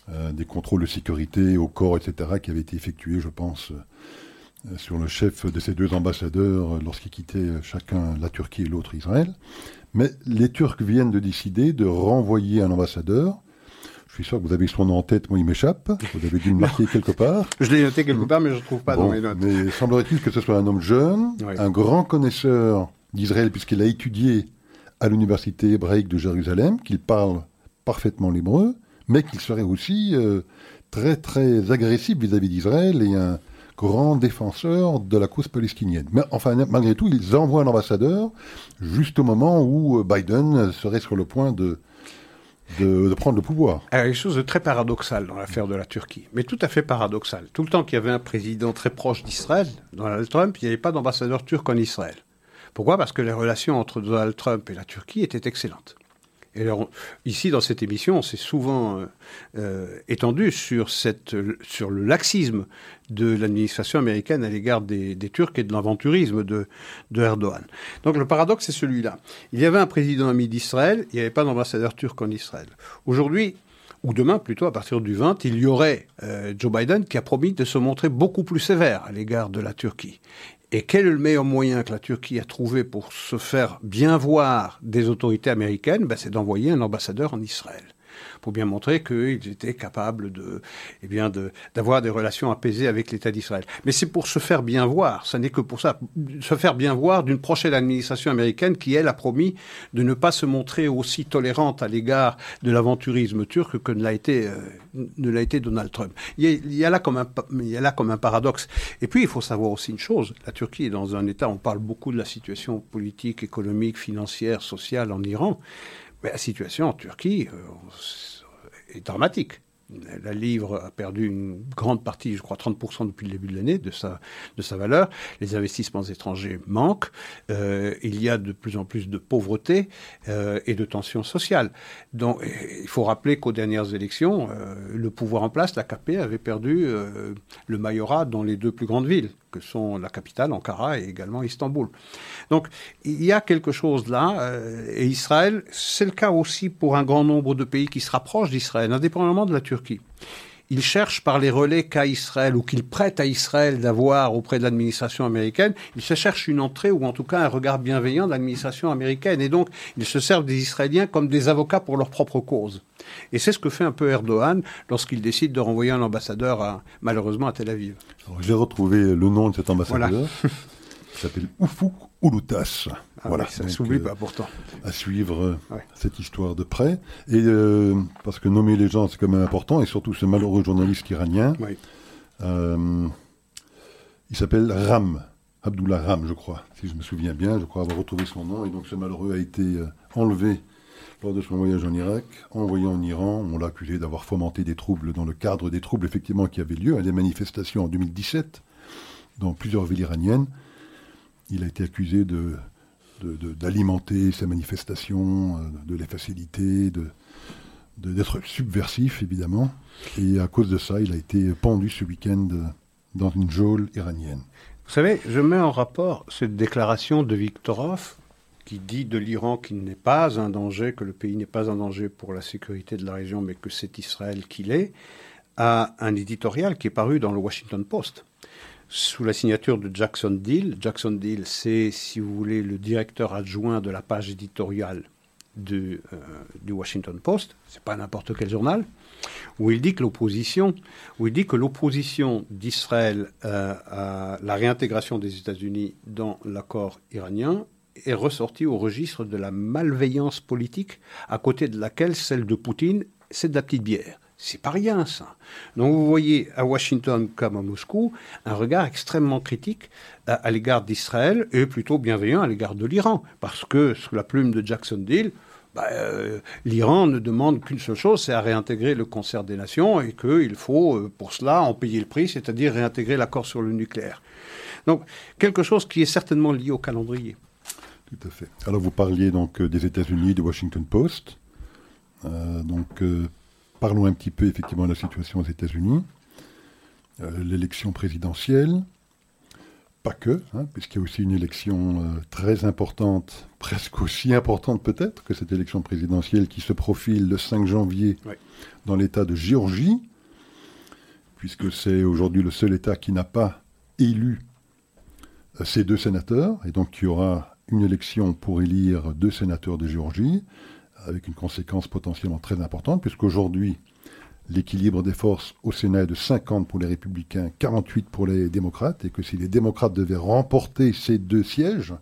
euh, des contrôles de sécurité au corps, etc., qui avaient été effectués, je pense, sur le chef de ces deux ambassadeurs lorsqu'ils quittaient chacun la Turquie et l'autre Israël. Mais les Turcs viennent de décider de renvoyer un ambassadeur. Je suis sûr que vous avez son nom en tête, moi il m'échappe. Vous avez dû le marquer quelque part. Je l'ai noté quelque part, mais je ne trouve pas dans mes notes. Mais semblerait-il que ce soit un homme jeune, un grand connaisseur d'Israël, puisqu'il a étudié à l'université hébraïque de Jérusalem, qu'il parle parfaitement l'hébreu, mais qu'il serait aussi euh, très très agressif vis-à-vis d'Israël et un, grand défenseur de la cause palestinienne. Mais enfin, malgré tout, ils envoient un ambassadeur juste au moment où euh, Biden serait sur le point de, de, prendre le pouvoir. Il y a quelque chose de très paradoxal dans l'affaire de la Turquie, mais tout à fait paradoxal. Tout le temps qu'il y avait un président très proche d'Israël, Donald Trump, il n'y avait pas d'ambassadeur turc en Israël. Pourquoi? Parce que les relations entre Donald Trump et la Turquie étaient excellentes. Et alors, ici, dans cette émission, on s'est souvent euh, euh, étendu sur, le laxisme de l'administration américaine à l'égard des, Turcs et de l'aventurisme de, de, Erdogan. Donc le paradoxe, c'est celui-là. Il y avait un président ami d'Israël, il n'y avait pas d'ambassadeur turc en Israël. Aujourd'hui, ou demain plutôt, à partir du 20, il y aurait euh, Joe Biden qui a promis de se montrer beaucoup plus sévère à l'égard de la Turquie. Et quel est le meilleur moyen que la Turquie a trouvé pour se faire bien voir des autorités américaines? Ben, C'est d'envoyer un ambassadeur en Israël pour bien montrer qu'ils étaient capables de, eh bien, d'avoir des relations apaisées avec l'État d'Israël. Mais c'est pour se faire bien voir, ce n'est que pour ça, se faire bien voir d'une prochaine administration américaine qui, elle, a promis de ne pas se montrer aussi tolérante à l'égard de l'aventurisme turc que ne l'a été, euh, ne l'a été Donald Trump. Il y, a, là comme il y a là comme un paradoxe. Et puis, il faut savoir aussi une chose, la Turquie est dans un État, on parle beaucoup de la situation politique, économique, financière, sociale en Iran, mais la situation en Turquie, euh, est dramatique. La livre a perdu une grande partie, je crois 30% depuis le début de l'année, de sa, de sa valeur. Les investissements étrangers manquent. Euh, il y a de plus en plus de pauvreté euh, et de tensions sociales. Donc, il faut rappeler qu'aux dernières élections, euh, le pouvoir en place, la KP, avait perdu le majorat dans les deux plus grandes villes, que sont la capitale, Ankara, et également Istanbul. Donc, il y a quelque chose là. et Israël, c'est le cas aussi pour un grand nombre de pays qui se rapprochent d'Israël, indépendamment de la Turquie. Ils cherchent par les relais qu'a Israël ou qu'ils prêtent à Israël d'avoir auprès de l'administration américaine, ils se cherchent une entrée ou en tout cas un regard bienveillant de l'administration américaine. Et donc, ils se servent des Israéliens comme des avocats pour leur propre cause. Et c'est ce que fait un peu Erdogan lorsqu'il décide de renvoyer un ambassadeur, à, malheureusement, à Tel Aviv. J'ai retrouvé le nom de cet ambassadeur. qui s'appelle Oufouk Ouloutas. Ah voilà, oui, ça donc, s'oublie euh, pas pourtant. à suivre euh, Ouais. cette histoire de près. Et euh, parce que nommer les gens, c'est quand même important, et surtout ce malheureux journaliste iranien. Oui. Il s'appelle Ram, Abdullah Ram, je crois, si je me souviens bien. Je crois avoir retrouvé son nom. Et donc ce malheureux a été enlevé lors de son voyage en Irak, envoyé en Iran. On l'a accusé d'avoir fomenté des troubles dans le cadre des troubles effectivement qui avaient lieu à des manifestations en 2017 dans plusieurs villes iraniennes. Il a été accusé de- d'alimenter ces manifestations, euh, de les faciliter, d'être subversif évidemment. Et à cause de ça, il a été pendu ce week-end euh, dans une geôle iranienne. Vous savez, je mets en rapport cette déclaration de Viktorov qui dit de l'Iran qu'il n'est pas un danger, que le pays n'est pas un danger pour la sécurité de la région, mais que c'est Israël qui l'est, à un éditorial qui est paru dans le Washington Post sous la signature de Jackson Deal. Jackson Deal, c'est, si vous voulez, le directeur adjoint de la page éditoriale euh, du Washington Post. C'est pas n'importe quel journal où il dit que l'opposition, où il dit que l'opposition d'Israël euh, à la réintégration des États-Unis dans l'accord iranien est ressortie au registre de la malveillance politique, à côté de laquelle celle de Poutine, c'est de la petite bière. C'est pas rien, ça. Donc vous voyez à Washington comme à Moscou un regard extrêmement critique à, à l'égard d'Israël et plutôt bienveillant à l'égard de l'Iran. Parce que sous la plume de Jackson Deal, bah, euh, l'Iran ne demande qu'une seule chose, c'est à réintégrer le concert des nations et qu'il faut euh, pour cela en payer le prix, c'est-à-dire réintégrer l'accord sur le nucléaire. Donc quelque chose qui est certainement lié au calendrier. Tout à fait. Alors vous parliez donc euh, des États-Unis, du Washington Post. Euh, donc euh, parlons un petit peu effectivement de la situation aux États-Unis. Euh, L'élection présidentielle, pas que, hein, puisqu'il y a aussi une élection euh, très importante, presque aussi importante peut-être que cette élection présidentielle qui se profile le 5 janvier Oui. dans l'État de Géorgie, puisque c'est aujourd'hui le seul État qui n'a pas élu euh, ces deux sénateurs, et donc il y aura une élection pour élire deux sénateurs de Géorgie, avec une conséquence potentiellement très importante, puisqu'aujourd'hui, l'équilibre des forces au Sénat est de 50 pour les républicains, 48 pour les démocrates, et que si les démocrates devaient remporter ces deux sièges,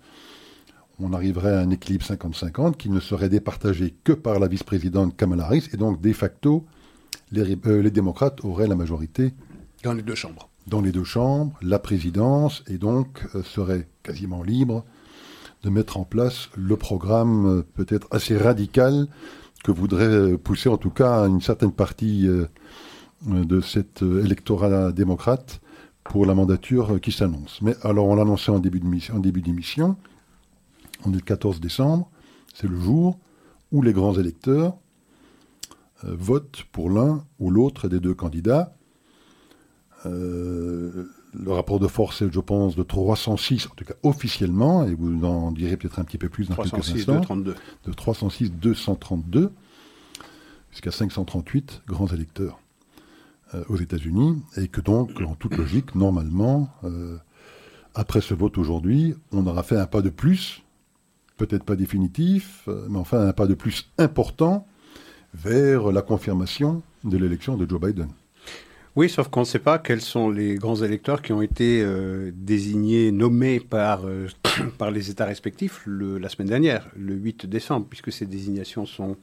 on arriverait à un équilibre 50-50 qui ne serait départagé que par la vice-présidente Kamala Harris, et donc de facto, les, euh, les démocrates auraient la majorité Dans les deux chambres. dans les deux chambres, la présidence, et donc euh, serait quasiment libre de mettre en place le programme euh, peut-être assez radical que voudrait euh, pousser en tout cas une certaine partie euh, de cet électorat démocrate pour la mandature qui s'annonce. Mais alors on l'a annoncé en début d'émission, on est le 14 décembre, c'est le jour où les grands électeurs votent pour l'un ou l'autre des deux candidats. Le rapport de force est, je pense, de 306, en tout cas officiellement, et vous en direz peut-être un petit peu plus dans quelques 306 instants, de 32. de 306 232 jusqu'à 538 grands électeurs euh, aux États-Unis, et que donc, en toute logique, normalement, euh, après ce vote aujourd'hui, on aura fait un pas de plus, peut-être pas définitif, euh, mais enfin un pas de plus important vers la confirmation de l'élection de Joe Biden. Oui, sauf qu'on ne sait pas quels sont les grands électeurs qui ont été euh, désignés, nommés par, euh, par les États respectifs le- la semaine dernière, le 8 décembre, puisque ces désignations sont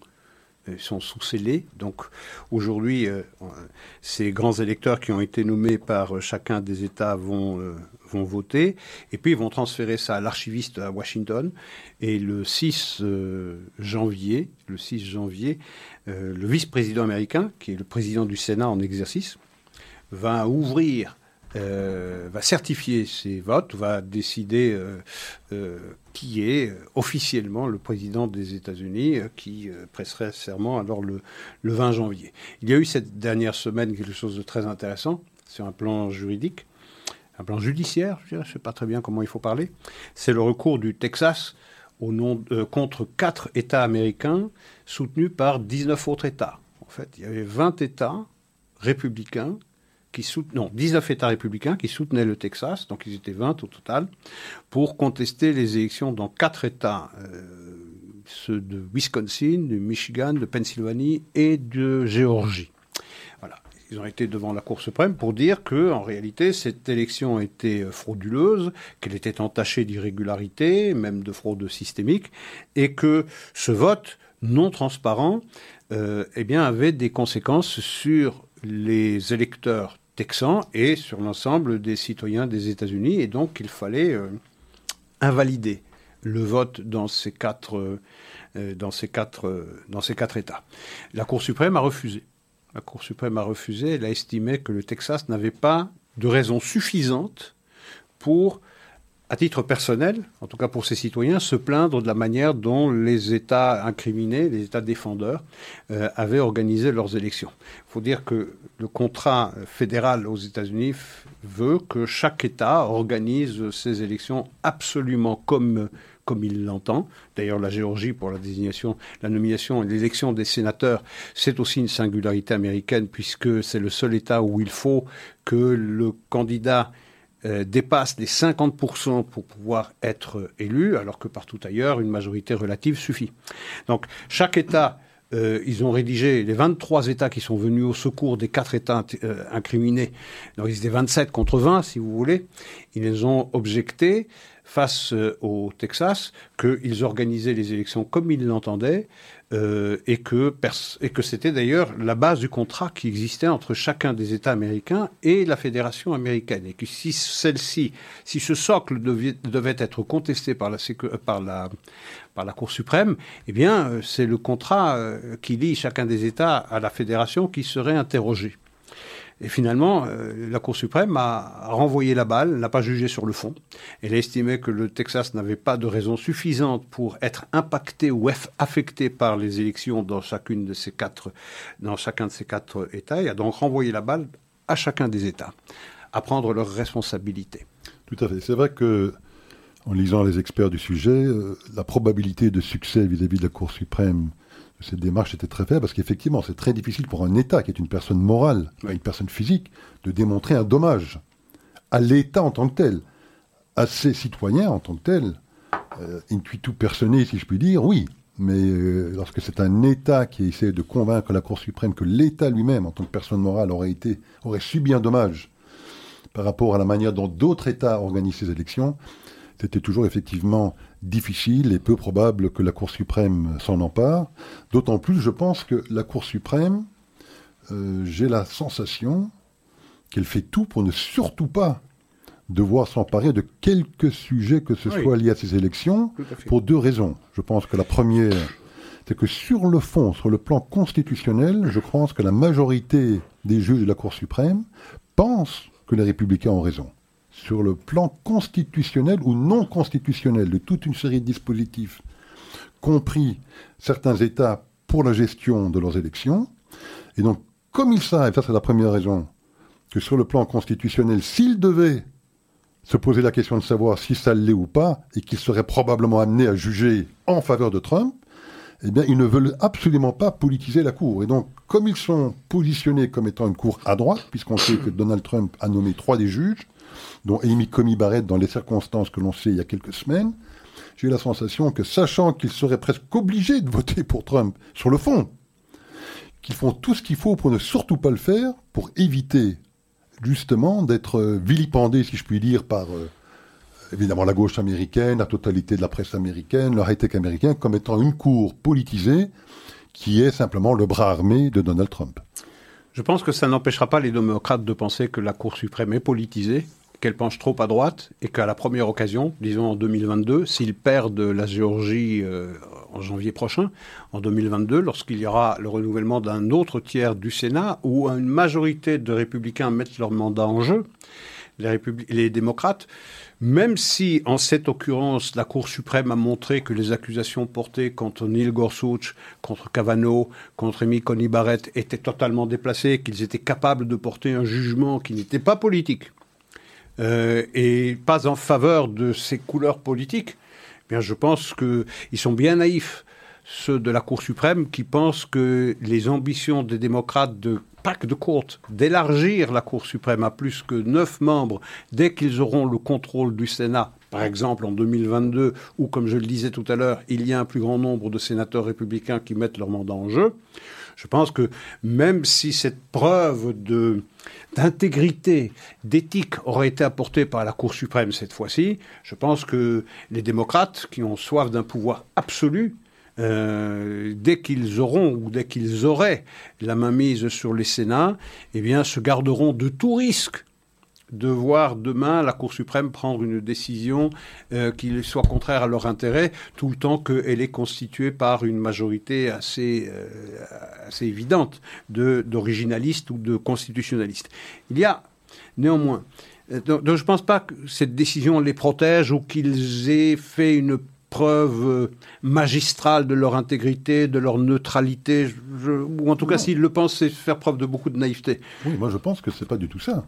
Ils sont sous scellés. Donc aujourd'hui, ces grands électeurs qui ont été nommés par chacun des États vont, vont voter. Et puis ils vont transférer ça à l'archiviste à Washington. Et le 6 janvier, le 6 janvier, le vice-président américain, qui est le président du Sénat en exercice, va ouvrir euh, va certifier ses votes, va décider euh, euh, qui est officiellement le président des États-Unis, qui presserait serment alors le, 20 janvier. Il y a eu cette dernière semaine quelque chose de très intéressant sur un plan juridique, un plan judiciaire, je ne sais pas très bien comment il faut parler. C'est le recours du Texas au nom, contre quatre États américains soutenus par 19 autres États. En fait, il y avait 20 États républicains qui non, 19 États républicains qui soutenaient le Texas, donc ils étaient 20 au total, pour contester les élections dans quatre États, euh, ceux de Wisconsin, de Michigan, de Pennsylvanie et de Géorgie. Ils ont été devant la Cour suprême pour dire que, en réalité, cette élection était frauduleuse, qu'elle était entachée d'irrégularités, même de fraude systémique, et que ce vote non transparent, euh, eh bien, avait des conséquences sur les électeurs et sur l'ensemble des citoyens des États-Unis. Et donc, il fallait euh, invalider le vote dans ces quatre, euh, dans ces quatre, euh, dans ces quatre États. La Cour suprême a refusé. La Cour suprême a refusé. Elle a estimé que le Texas n'avait pas de raison suffisante pour à titre personnel, en tout cas pour ses citoyens, se plaindre de la manière dont les États incriminés, les États défendeurs, euh, avaient organisé leurs élections. Il faut dire que le contrat fédéral aux États-Unis veut que chaque État organise ses élections absolument comme comme il l'entend. D'ailleurs, la Géorgie, pour la désignation, la nomination et l'élection des sénateurs, c'est aussi une singularité américaine, puisque c'est le seul État où il faut que le candidat euh, dépasse les 50% pour pouvoir être élu, alors que partout ailleurs, une majorité relative suffit. Donc chaque État, euh, ils ont rédigé les 23 États qui sont venus au secours des quatre États euh, incriminés, donc ils étaient 27 contre 20 si vous voulez, ils les ont objectés face au Texas qu'ils organisaient les élections comme ils l'entendaient, euh, et que, et que c'était d'ailleurs la base du contrat qui existait entre chacun des États américains et la Fédération américaine. Et que si celle-ci, si ce socle devait, devait être contesté par la, par la, par la Cour suprême, eh bien, euh, c'est le contrat euh, qui lie chacun des États à la Fédération qui serait interrogé. Et finalement, euh, la Cour suprême a renvoyé la balle, n'a pas jugé sur le fond. Elle a estimé que le Texas n'avait pas de raison suffisante pour être impacté ou affecté par les élections dans, chacun de ces quatre États. Et a donc renvoyé la balle à chacun des États à prendre leurs responsabilités. Tout à fait. C'est vrai que, en lisant les experts du sujet, euh, la probabilité de succès vis à -vis de la Cour suprême cette démarche était très faible parce qu'effectivement, c'est très difficile pour un État qui est une personne morale, une personne physique, de démontrer un dommage à l'État en tant que tel, à ses citoyens en tant que tel. Euh, tout personné, si je puis dire, oui. Mais euh, lorsque c'est un État qui essaie de convaincre la Cour suprême que l'État lui-même, en tant que personne morale, aurait, été, aurait subi un dommage par rapport à la manière dont d'autres États organisent ces élections, c'était toujours effectivement difficile et peu probable que la Cour suprême s'en empare. D'autant plus, je pense que la Cour suprême, euh, j'ai la sensation qu'elle fait tout pour ne surtout pas devoir s'emparer de quelque sujet que ce soit lié à ces élections, pour deux raisons. Je pense que la première, c'est que sur le fond, sur le plan constitutionnel, je pense que la majorité des juges de la Cour suprême pensent que les républicains ont raison sur le plan constitutionnel ou non constitutionnel de toute une série de dispositifs, compris certains États pour la gestion de leurs élections. Et donc, comme ils savent, ça c'est la première raison, que sur le plan constitutionnel, s'ils devaient se poser la question de savoir si ça l'est ou pas, et qu'ils seraient probablement amenés à juger en faveur de Trump, eh bien, ils ne veulent absolument pas politiser la Cour. Et donc, comme ils sont positionnés comme étant une Cour à droite, puisqu'on sait que Donald Trump a nommé trois des juges, dont Amy Comey Barrett dans les circonstances que l'on sait il y a quelques semaines, j'ai eu la sensation que, sachant qu'ils seraient presque obligés de voter pour Trump sur le fond, qu'ils font tout ce qu'il faut pour ne surtout pas le faire, pour éviter justement d'être vilipendés, si je puis dire, par euh, évidemment la gauche américaine, la totalité de la presse américaine, le high-tech américain, comme étant une cour politisée qui est simplement le bras armé de Donald Trump. Je pense que ça n'empêchera pas les démocrates de penser que la Cour suprême est politisée, qu'elle penche trop à droite, et qu'à la première occasion, disons en 2022, s'ils perdent la Géorgie euh, en janvier prochain, en 2022, lorsqu'il y aura le renouvellement d'un autre tiers du Sénat, où une majorité de républicains mettent leur mandat en jeu, les, démocrates, même si, en cette occurrence, la Cour suprême a montré que les accusations portées contre Neil Gorsuch, contre Kavanaugh, contre Amy Coney Barrett étaient totalement déplacées, qu'ils étaient capables de porter un jugement qui n'était pas politique euh, et pas en faveur de ces couleurs politiques, eh bien, je pense qu'ils sont bien naïfs ceux de la Cour suprême qui pensent que les ambitions des démocrates de pack de courte, d'élargir la Cour suprême à plus que neuf membres dès qu'ils auront le contrôle du Sénat, par exemple en 2022, où, comme je le disais tout à l'heure, il y a un plus grand nombre de sénateurs républicains qui mettent leur mandat en jeu. Je pense que même si cette preuve d'intégrité, d'éthique aurait été apportée par la Cour suprême cette fois-ci, je pense que les démocrates, qui ont soif d'un pouvoir absolu, euh, dès qu'ils auront ou dès qu'ils auraient la main mise sur les Sénats, eh bien, se garderont de tout risque de voir demain la Cour suprême prendre une décision euh, qui soit contraire à leur intérêt, tout le temps qu'elle est constituée par une majorité assez, euh, assez évidente d'originalistes ou de constitutionnalistes. Il y a néanmoins donc, je ne pense pas que cette décision les protège ou qu'ils aient fait une preuve euh, magistrale de leur intégrité, de leur neutralité, ou en tout cas s'ils le pensent, c'est faire preuve de beaucoup de naïveté. Oui, moi je pense que c'est pas du tout ça.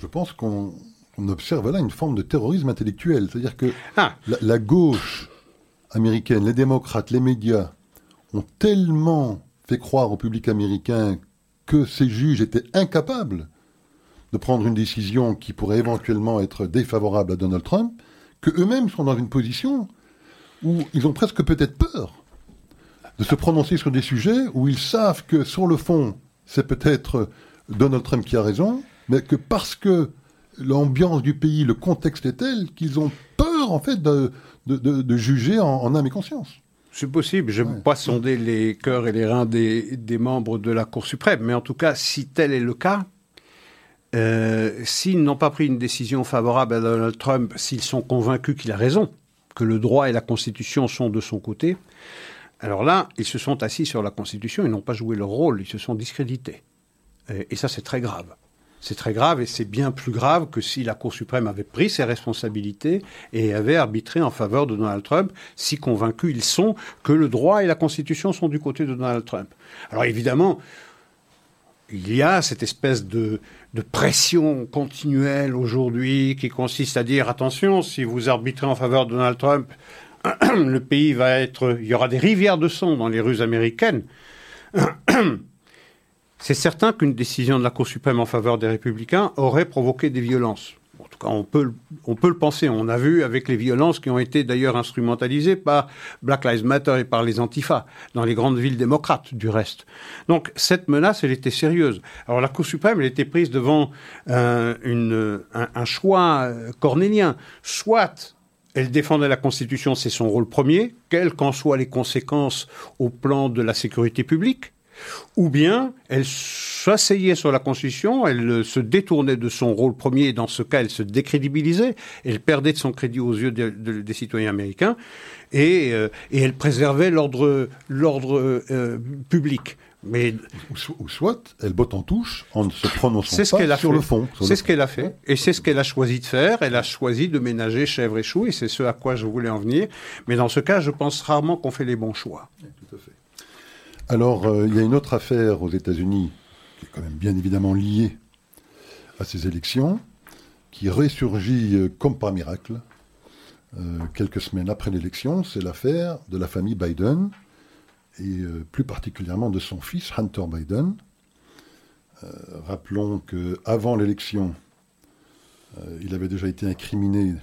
Je pense qu'on observe là une forme de terrorisme intellectuel, c'est-à-dire que ah. la, gauche américaine, les démocrates, les médias ont tellement fait croire au public américain que ces juges étaient incapables de prendre une décision qui pourrait éventuellement être défavorable à Donald Trump, que eux-mêmes sont dans une position où ils ont presque peut-être peur de se prononcer sur des sujets où ils savent que sur le fond, c'est peut-être Donald Trump qui a raison, mais que parce que l'ambiance du pays, le contexte est tel qu'ils ont peur en fait de, de, juger en, âme et conscience. C'est possible. Je ne pas sonder les cœurs et les reins des, des, membres de la Cour suprême, mais en tout cas, si tel est le cas, euh, s'ils n'ont pas pris une décision favorable à Donald Trump, s'ils sont convaincus qu'il a raison, que le droit et la Constitution sont de son côté, alors là, ils se sont assis sur la Constitution, ils n'ont pas joué leur rôle, ils se sont discrédités. Et, ça, c'est très grave. C'est très grave et c'est bien plus grave que si la Cour suprême avait pris ses responsabilités et avait arbitré en faveur de Donald Trump, si convaincus ils sont que le droit et la Constitution sont du côté de Donald Trump. Alors évidemment, il y a cette espèce de, pression continuelle aujourd'hui qui consiste à dire attention, si vous arbitrez en faveur de Donald Trump, le pays va être. Il y aura des rivières de sang dans les rues américaines. C'est certain qu'une décision de la Cour suprême en faveur des républicains aurait provoqué des violences on peut, on peut le penser. On a vu avec les violences qui ont été d'ailleurs instrumentalisées par Black Lives Matter et par les antifas, dans les grandes villes démocrates, du reste. Donc, cette menace, elle était sérieuse. Alors, la Cour suprême, elle était prise devant euh, une, un, choix euh, cornélien. Soit elle défendait la Constitution, c'est son rôle premier, quelles qu'en soient les conséquences au plan de la sécurité publique, ou bien elle s'asseyait sur la Constitution, elle se détournait de son rôle premier, et dans ce cas, elle se décrédibilisait, elle perdait de son crédit aux yeux des citoyens américains, et, euh, elle préservait l'ordre euh, public. Mais ou, soit elle botte en touche en ne se prononçant pas sur le fond. C'est ce qu'elle a fait, et c'est ce qu'elle a choisi de faire. Elle a choisi de ménager chèvre et chou, et c'est ce à quoi je voulais en venir. Mais dans ce cas, je pense rarement qu'on fait les bons choix. Alors, euh, il y a une autre affaire aux États-Unis qui est quand même bien évidemment liée à ces élections, qui ressurgit euh, comme par miracle euh, quelques semaines après l'élection. C'est l'affaire de la famille Biden et plus particulièrement de son fils Hunter Biden. rappelons qu'avant l'élection, il avait déjà été incriminé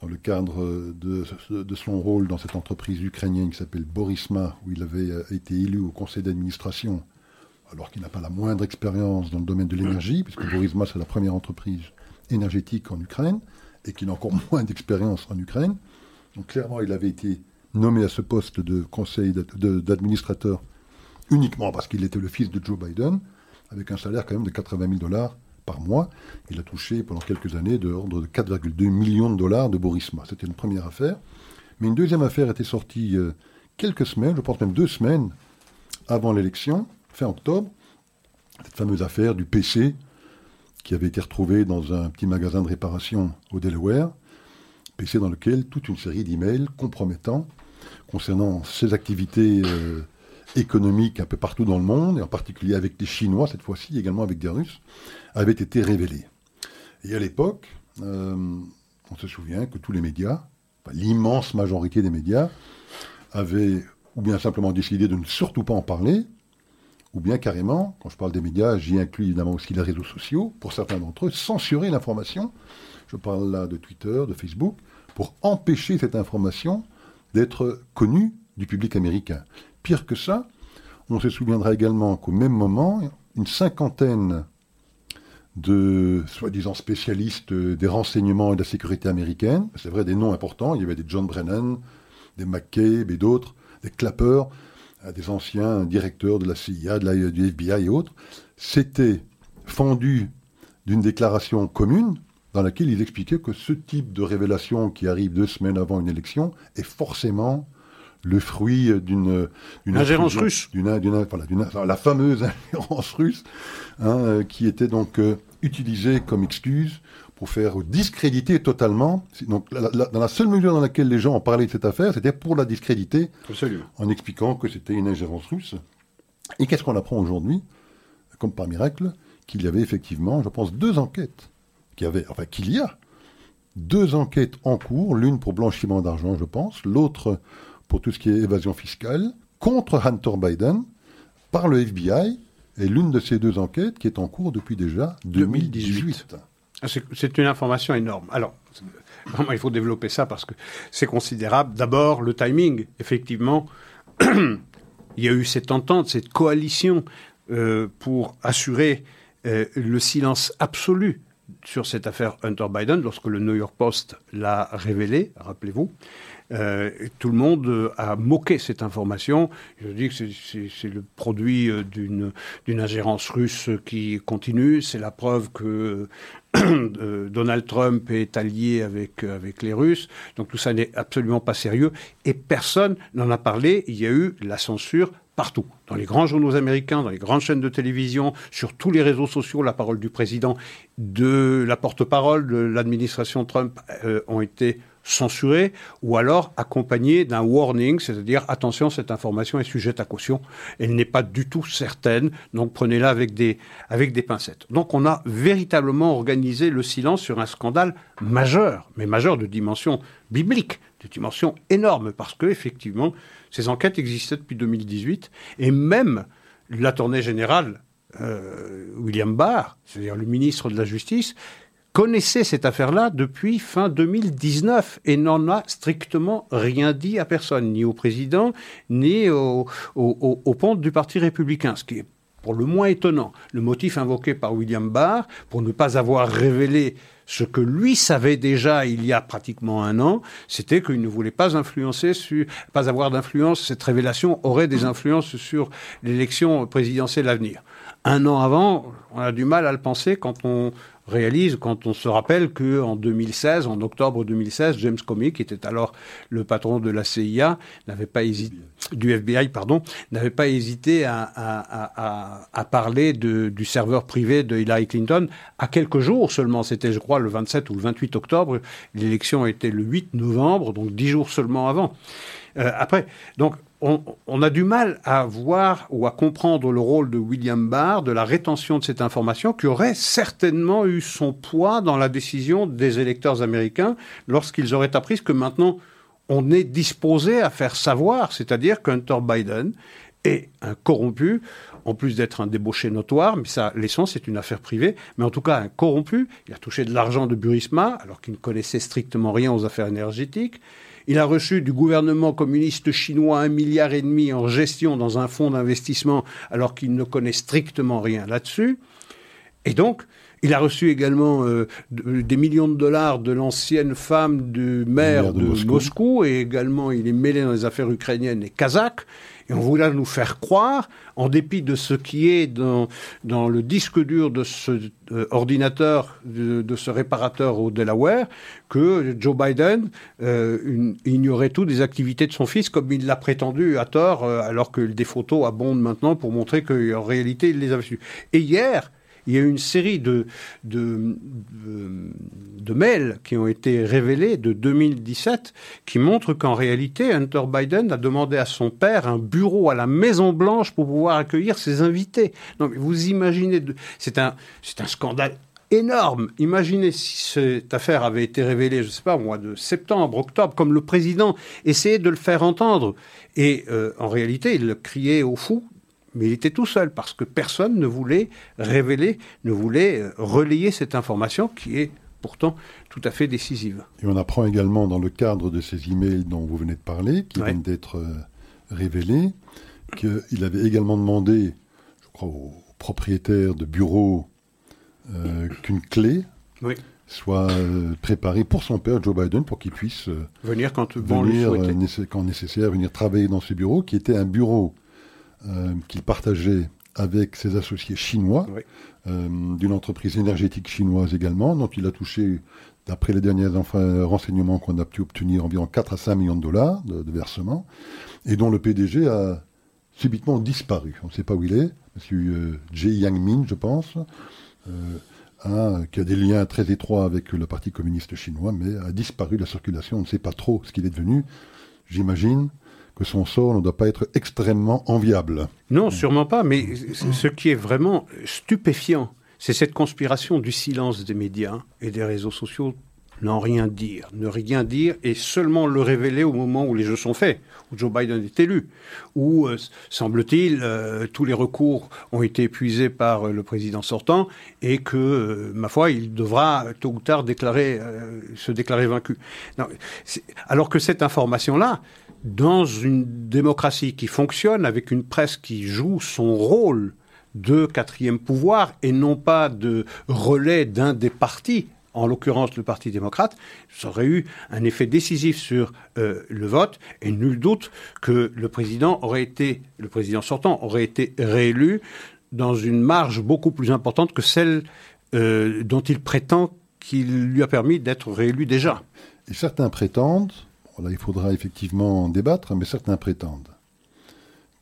dans le cadre de, son rôle dans cette entreprise ukrainienne qui s'appelle Borisma, où il avait euh, été élu au conseil d'administration, alors qu'il n'a pas la moindre expérience dans le domaine de l'énergie, puisque Borisma, c'est la première entreprise énergétique en Ukraine, et qu'il a encore moins d'expérience en Ukraine. Donc clairement, il avait été nommé à ce poste de conseil d'administrateur uniquement parce qu'il était le fils de Joe Biden, avec un salaire quand même de 80 000 dollars par mois. Il a touché pendant quelques années de l'ordre de 4,2 millions de dollars de Borisma. C'était une première affaire. Mais une deuxième affaire était sortie euh, quelques semaines, je pense même deux semaines avant l'élection, fin octobre. Cette fameuse affaire du PC qui avait été retrouvé dans un petit magasin de réparation au Delaware. PC dans lequel toute une série d'emails compromettants concernant ses activités euh, économiques un peu partout dans le monde, et en particulier avec les Chinois cette fois-ci, également avec des Russes, avaient été révélés. Et à l'époque, euh, on se souvient que tous les médias, l'immense majorité des médias, avaient ou bien simplement décidé de ne surtout pas en parler, ou bien carrément, quand je parle des médias, j'y inclus évidemment aussi les réseaux sociaux, pour certains d'entre eux, censurer l'information, je parle là de Twitter, de Facebook, pour empêcher cette information d'être connue du public américain. Pire que ça, on se souviendra également qu'au même moment, une cinquantaine de soi-disant spécialistes des renseignements et de la sécurité américaine, c'est vrai des noms importants, il y avait des John Brennan, des McCabe et d'autres, des Clapper, euh, des anciens directeurs de la CIA, de la, du FBI et autres, s'étaient fendus d'une déclaration commune dans laquelle ils expliquaient que ce type de révélation qui arrive deux semaines avant une élection est forcément le fruit d'une ingérence russe, d'une voilà, la fameuse ingérence russe, hein, qui était donc euh, utilisée comme excuse pour faire discréditer totalement. Donc, dans la seule mesure dans laquelle les gens ont parlé de cette affaire, c'était pour la discréditer, en expliquant que c'était une ingérence russe. Et qu'est-ce qu'on apprend aujourd'hui, comme par miracle, qu'il y avait effectivement, je pense, deux enquêtes, qu'il y avait, enfin qu'il y a deux enquêtes en cours, l'une pour blanchiment d'argent, je pense, l'autre pour tout ce qui est évasion fiscale, contre Hunter Biden par le FBI, et l'une de ces deux enquêtes qui est en cours depuis déjà 2018. Ah, c'est une information énorme. Alors, vraiment, il faut développer ça parce que c'est considérable. D'abord, le timing. Effectivement, il y a eu cette entente, cette coalition euh, pour assurer euh, le silence absolu sur cette affaire Hunter Biden lorsque le New York Post l'a révélé, rappelez-vous. Euh, tout le monde a moqué cette information. Je dis que c'est le produit euh, d'une ingérence russe qui continue. C'est la preuve que euh, Donald Trump est allié avec, avec les Russes. Donc tout ça n'est absolument pas sérieux. Et personne n'en a parlé. Il y a eu la censure partout, dans les grands journaux américains, dans les grandes chaînes de télévision, sur tous les réseaux sociaux, la parole du président, de la porte-parole de l'administration Trump ont été censurée ou alors accompagnée d'un warning, c'est-à-dire attention, cette information est sujette à caution, elle n'est pas du tout certaine, donc prenez-la avec des, avec des pincettes. Donc on a véritablement organisé le silence sur un scandale majeur, mais majeur de dimension biblique, de dimension énorme, parce que effectivement, ces enquêtes existaient depuis 2018, et même l'attorney général euh, William Barr, c'est-à-dire le ministre de la Justice, connaissait cette affaire-là depuis fin 2019 et n'en a strictement rien dit à personne, ni au président, ni au, au, du Parti républicain, ce qui est pour le moins étonnant. Le motif invoqué par William Barr pour ne pas avoir révélé ce que lui savait déjà il y a pratiquement un an, c'était qu'il ne voulait pas influencer sur, pas avoir d'influence. Cette révélation aurait des influences sur l'élection présidentielle à venir. Un an avant, on a du mal à le penser quand on réalise quand on se rappelle que en 2016, en octobre 2016, James Comey, qui était alors le patron de la CIA, n'avait pas hésité du FBI, pardon, n'avait pas hésité à, parler du serveur privé de Hillary Clinton à quelques jours seulement. C'était, je crois, le 27 ou le 28 octobre. L'élection était le 8 novembre, donc dix jours seulement avant. Euh, après, donc on, a du mal à voir ou à comprendre le rôle de William Barr, de la rétention de cette information, qui aurait certainement eu son poids dans la décision des électeurs américains lorsqu'ils auraient appris que maintenant on est disposé à faire savoir, c'est-à-dire qu'Hunter Biden est un corrompu, en plus d'être un débauché notoire, mais ça, l'essence, c'est une affaire privée, mais en tout cas un corrompu. Il a touché de l'argent de Burisma, alors qu'il ne connaissait strictement rien aux affaires énergétiques. Il a reçu du gouvernement communiste chinois un milliard et demi en gestion dans un fonds d'investissement alors qu'il ne connaît strictement rien là-dessus. Et donc, il a reçu également euh, des millions de dollars de l'ancienne femme du maire de, Moscou. et également il est mêlé dans les affaires ukrainiennes et kazakhs. Et on voulait nous faire croire, en dépit de ce qui est dans, le disque dur de ce euh, ordinateur, de, ce réparateur au Delaware, que Joe Biden euh, ignorait tout des activités de son fils, comme il l'a prétendu à tort, euh, alors que des photos abondent maintenant pour montrer qu'en réalité, il les avait su. Et hier, il y a eu une série de, de, mails qui ont été révélés de 2017 qui montrent qu'en réalité, Hunter Biden a demandé à son père un bureau à la Maison-Blanche pour pouvoir accueillir ses invités. Non, mais vous imaginez, c'est un, un scandale énorme. Imaginez si cette affaire avait été révélée, je ne sais pas, au mois de septembre, octobre, comme le président essayait de le faire entendre. Et euh, en réalité, il le criait au fou mais il était tout seul parce que personne ne voulait révéler, ne voulait euh, relayer cette information qui est pourtant tout à fait décisive. Et on apprend également dans le cadre de ces emails dont vous venez de parler, qui viennent d'être euh, révélés, qu'il avait également demandé, je crois, au propriétaire de bureau euh, qu'une clé soit préparée pour son père, Joe Biden, pour qu'il puisse venir quand venir, quand nécessaire, venir travailler dans ce bureau, qui était un bureau euh, qu'il partageait avec ses associés chinois, euh, d'une entreprise énergétique chinoise également, dont il a touché, d'après les derniers renseignements qu'on a pu obtenir, environ 4 à 5 millions de dollars de, de versements, et dont le PDG a subitement disparu. On ne sait pas où il est, M. Jie Yangmin, je pense, euh, qui a des liens très étroits avec le Parti communiste chinois, mais a disparu de la circulation. On ne sait pas trop ce qu'il est devenu. J'imagine que son sort ne doit pas être extrêmement enviable. Non, sûrement pas, mais ce qui est vraiment stupéfiant, c'est cette conspiration du silence des médias et des réseaux sociaux n'en rien dire, ne rien dire et seulement le révéler au moment où les jeux sont faits, où Joe Biden est élu, où, euh, semble-t-il, euh, tous les recours ont été épuisés par euh, le président sortant et que, ma foi, il devra tôt ou tard se déclarer vaincu. alors que cette information-là, dans une démocratie qui fonctionne, avec une presse qui joue son rôle de quatrième pouvoir et non pas de relais d'un des partis, en l'occurrence le Parti démocrate, ça aurait eu un effet décisif sur euh, le vote et nul doute que le président sortant aurait été réélu dans une marge beaucoup plus importante que celle euh, dont il prétend qu'il lui a permis d'être réélu déjà. Et certains prétendent il faudra effectivement en débattre, mais certains prétendent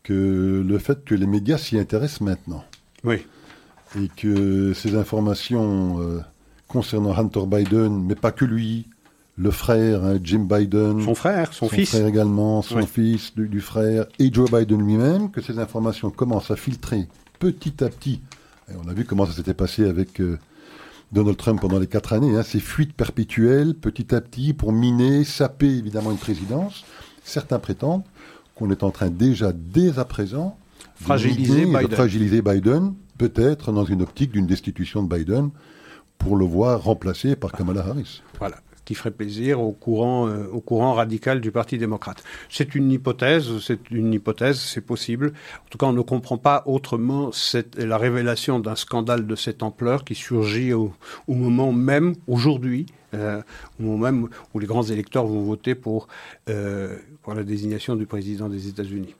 que le fait que les médias s'y intéressent maintenant, oui. et que ces informations euh, concernant Hunter Biden, mais pas que lui, le frère, hein, Jim Biden, son frère, son, fils, frère également, son fils du, frère, et Joe Biden lui-même, que ces informations commencent à filtrer petit à petit. Et on a vu comment ça s'était passé avec euh, Donald Trump pendant les quatre années, hein, ces fuites perpétuelles, petit à petit, pour miner, saper évidemment une présidence. Certains prétendent qu'on est en train déjà, dès à présent, fragiliser Biden. de fragiliser Biden, peut-être dans une optique d'une destitution de Biden, pour le voir remplacé par Kamala Harris. Voilà qui ferait plaisir au courant, euh, au courant radical du Parti démocrate. C'est une hypothèse, c'est une hypothèse, c'est possible. En tout cas, on ne comprend pas autrement cette, la révélation d'un scandale de cette ampleur qui surgit au, moment même, aujourd'hui, euh, au moment même où les grands électeurs vont voter pour, euh, pour la désignation du président des États-Unis.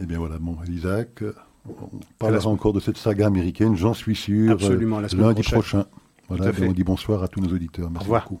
Eh bien voilà, bon, Isaac, on parlera encore de cette saga américaine, j'en suis sûr, Absolument, la lundi prochain. Voilà, on dit bonsoir à tous nos auditeurs. Merci au revoir. beaucoup.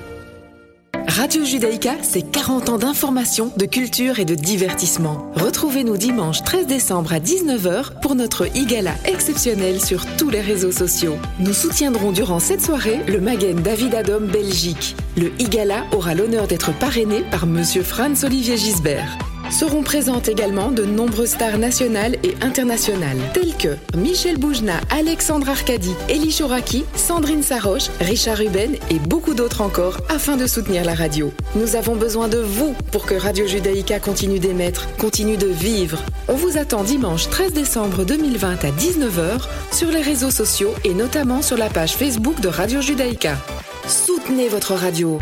Radio Judaïka, c'est 40 ans d'information, de culture et de divertissement. Retrouvez-nous dimanche 13 décembre à 19h pour notre Igala exceptionnel sur tous les réseaux sociaux. Nous soutiendrons durant cette soirée le Magen David Adom Belgique. Le Igala aura l'honneur d'être parrainé par Monsieur Franz Olivier Gisbert. Seront présentes également de nombreuses stars nationales et internationales, telles que Michel Boujna, Alexandre Arcadi, Elie Chouraki, Sandrine Saroche, Richard Ruben et beaucoup d'autres encore afin de soutenir la radio. Nous avons besoin de vous pour que Radio Judaïka continue d'émettre, continue de vivre. On vous attend dimanche 13 décembre 2020 à 19h sur les réseaux sociaux et notamment sur la page Facebook de Radio Judaïka. Soutenez votre radio.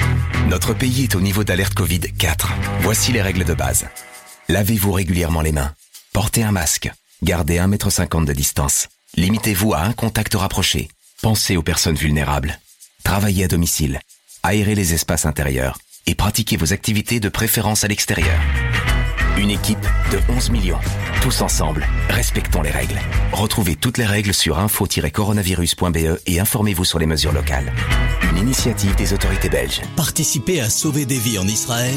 Notre pays est au niveau d'alerte Covid 4. Voici les règles de base. Lavez-vous régulièrement les mains. Portez un masque. Gardez 1,50 m de distance. Limitez-vous à un contact rapproché. Pensez aux personnes vulnérables. Travaillez à domicile. Aérez les espaces intérieurs. Et pratiquez vos activités de préférence à l'extérieur. Une équipe de 11 millions. Tous ensemble, respectons les règles. Retrouvez toutes les règles sur info-coronavirus.be et informez-vous sur les mesures locales. Une initiative des autorités belges. Participez à sauver des vies en Israël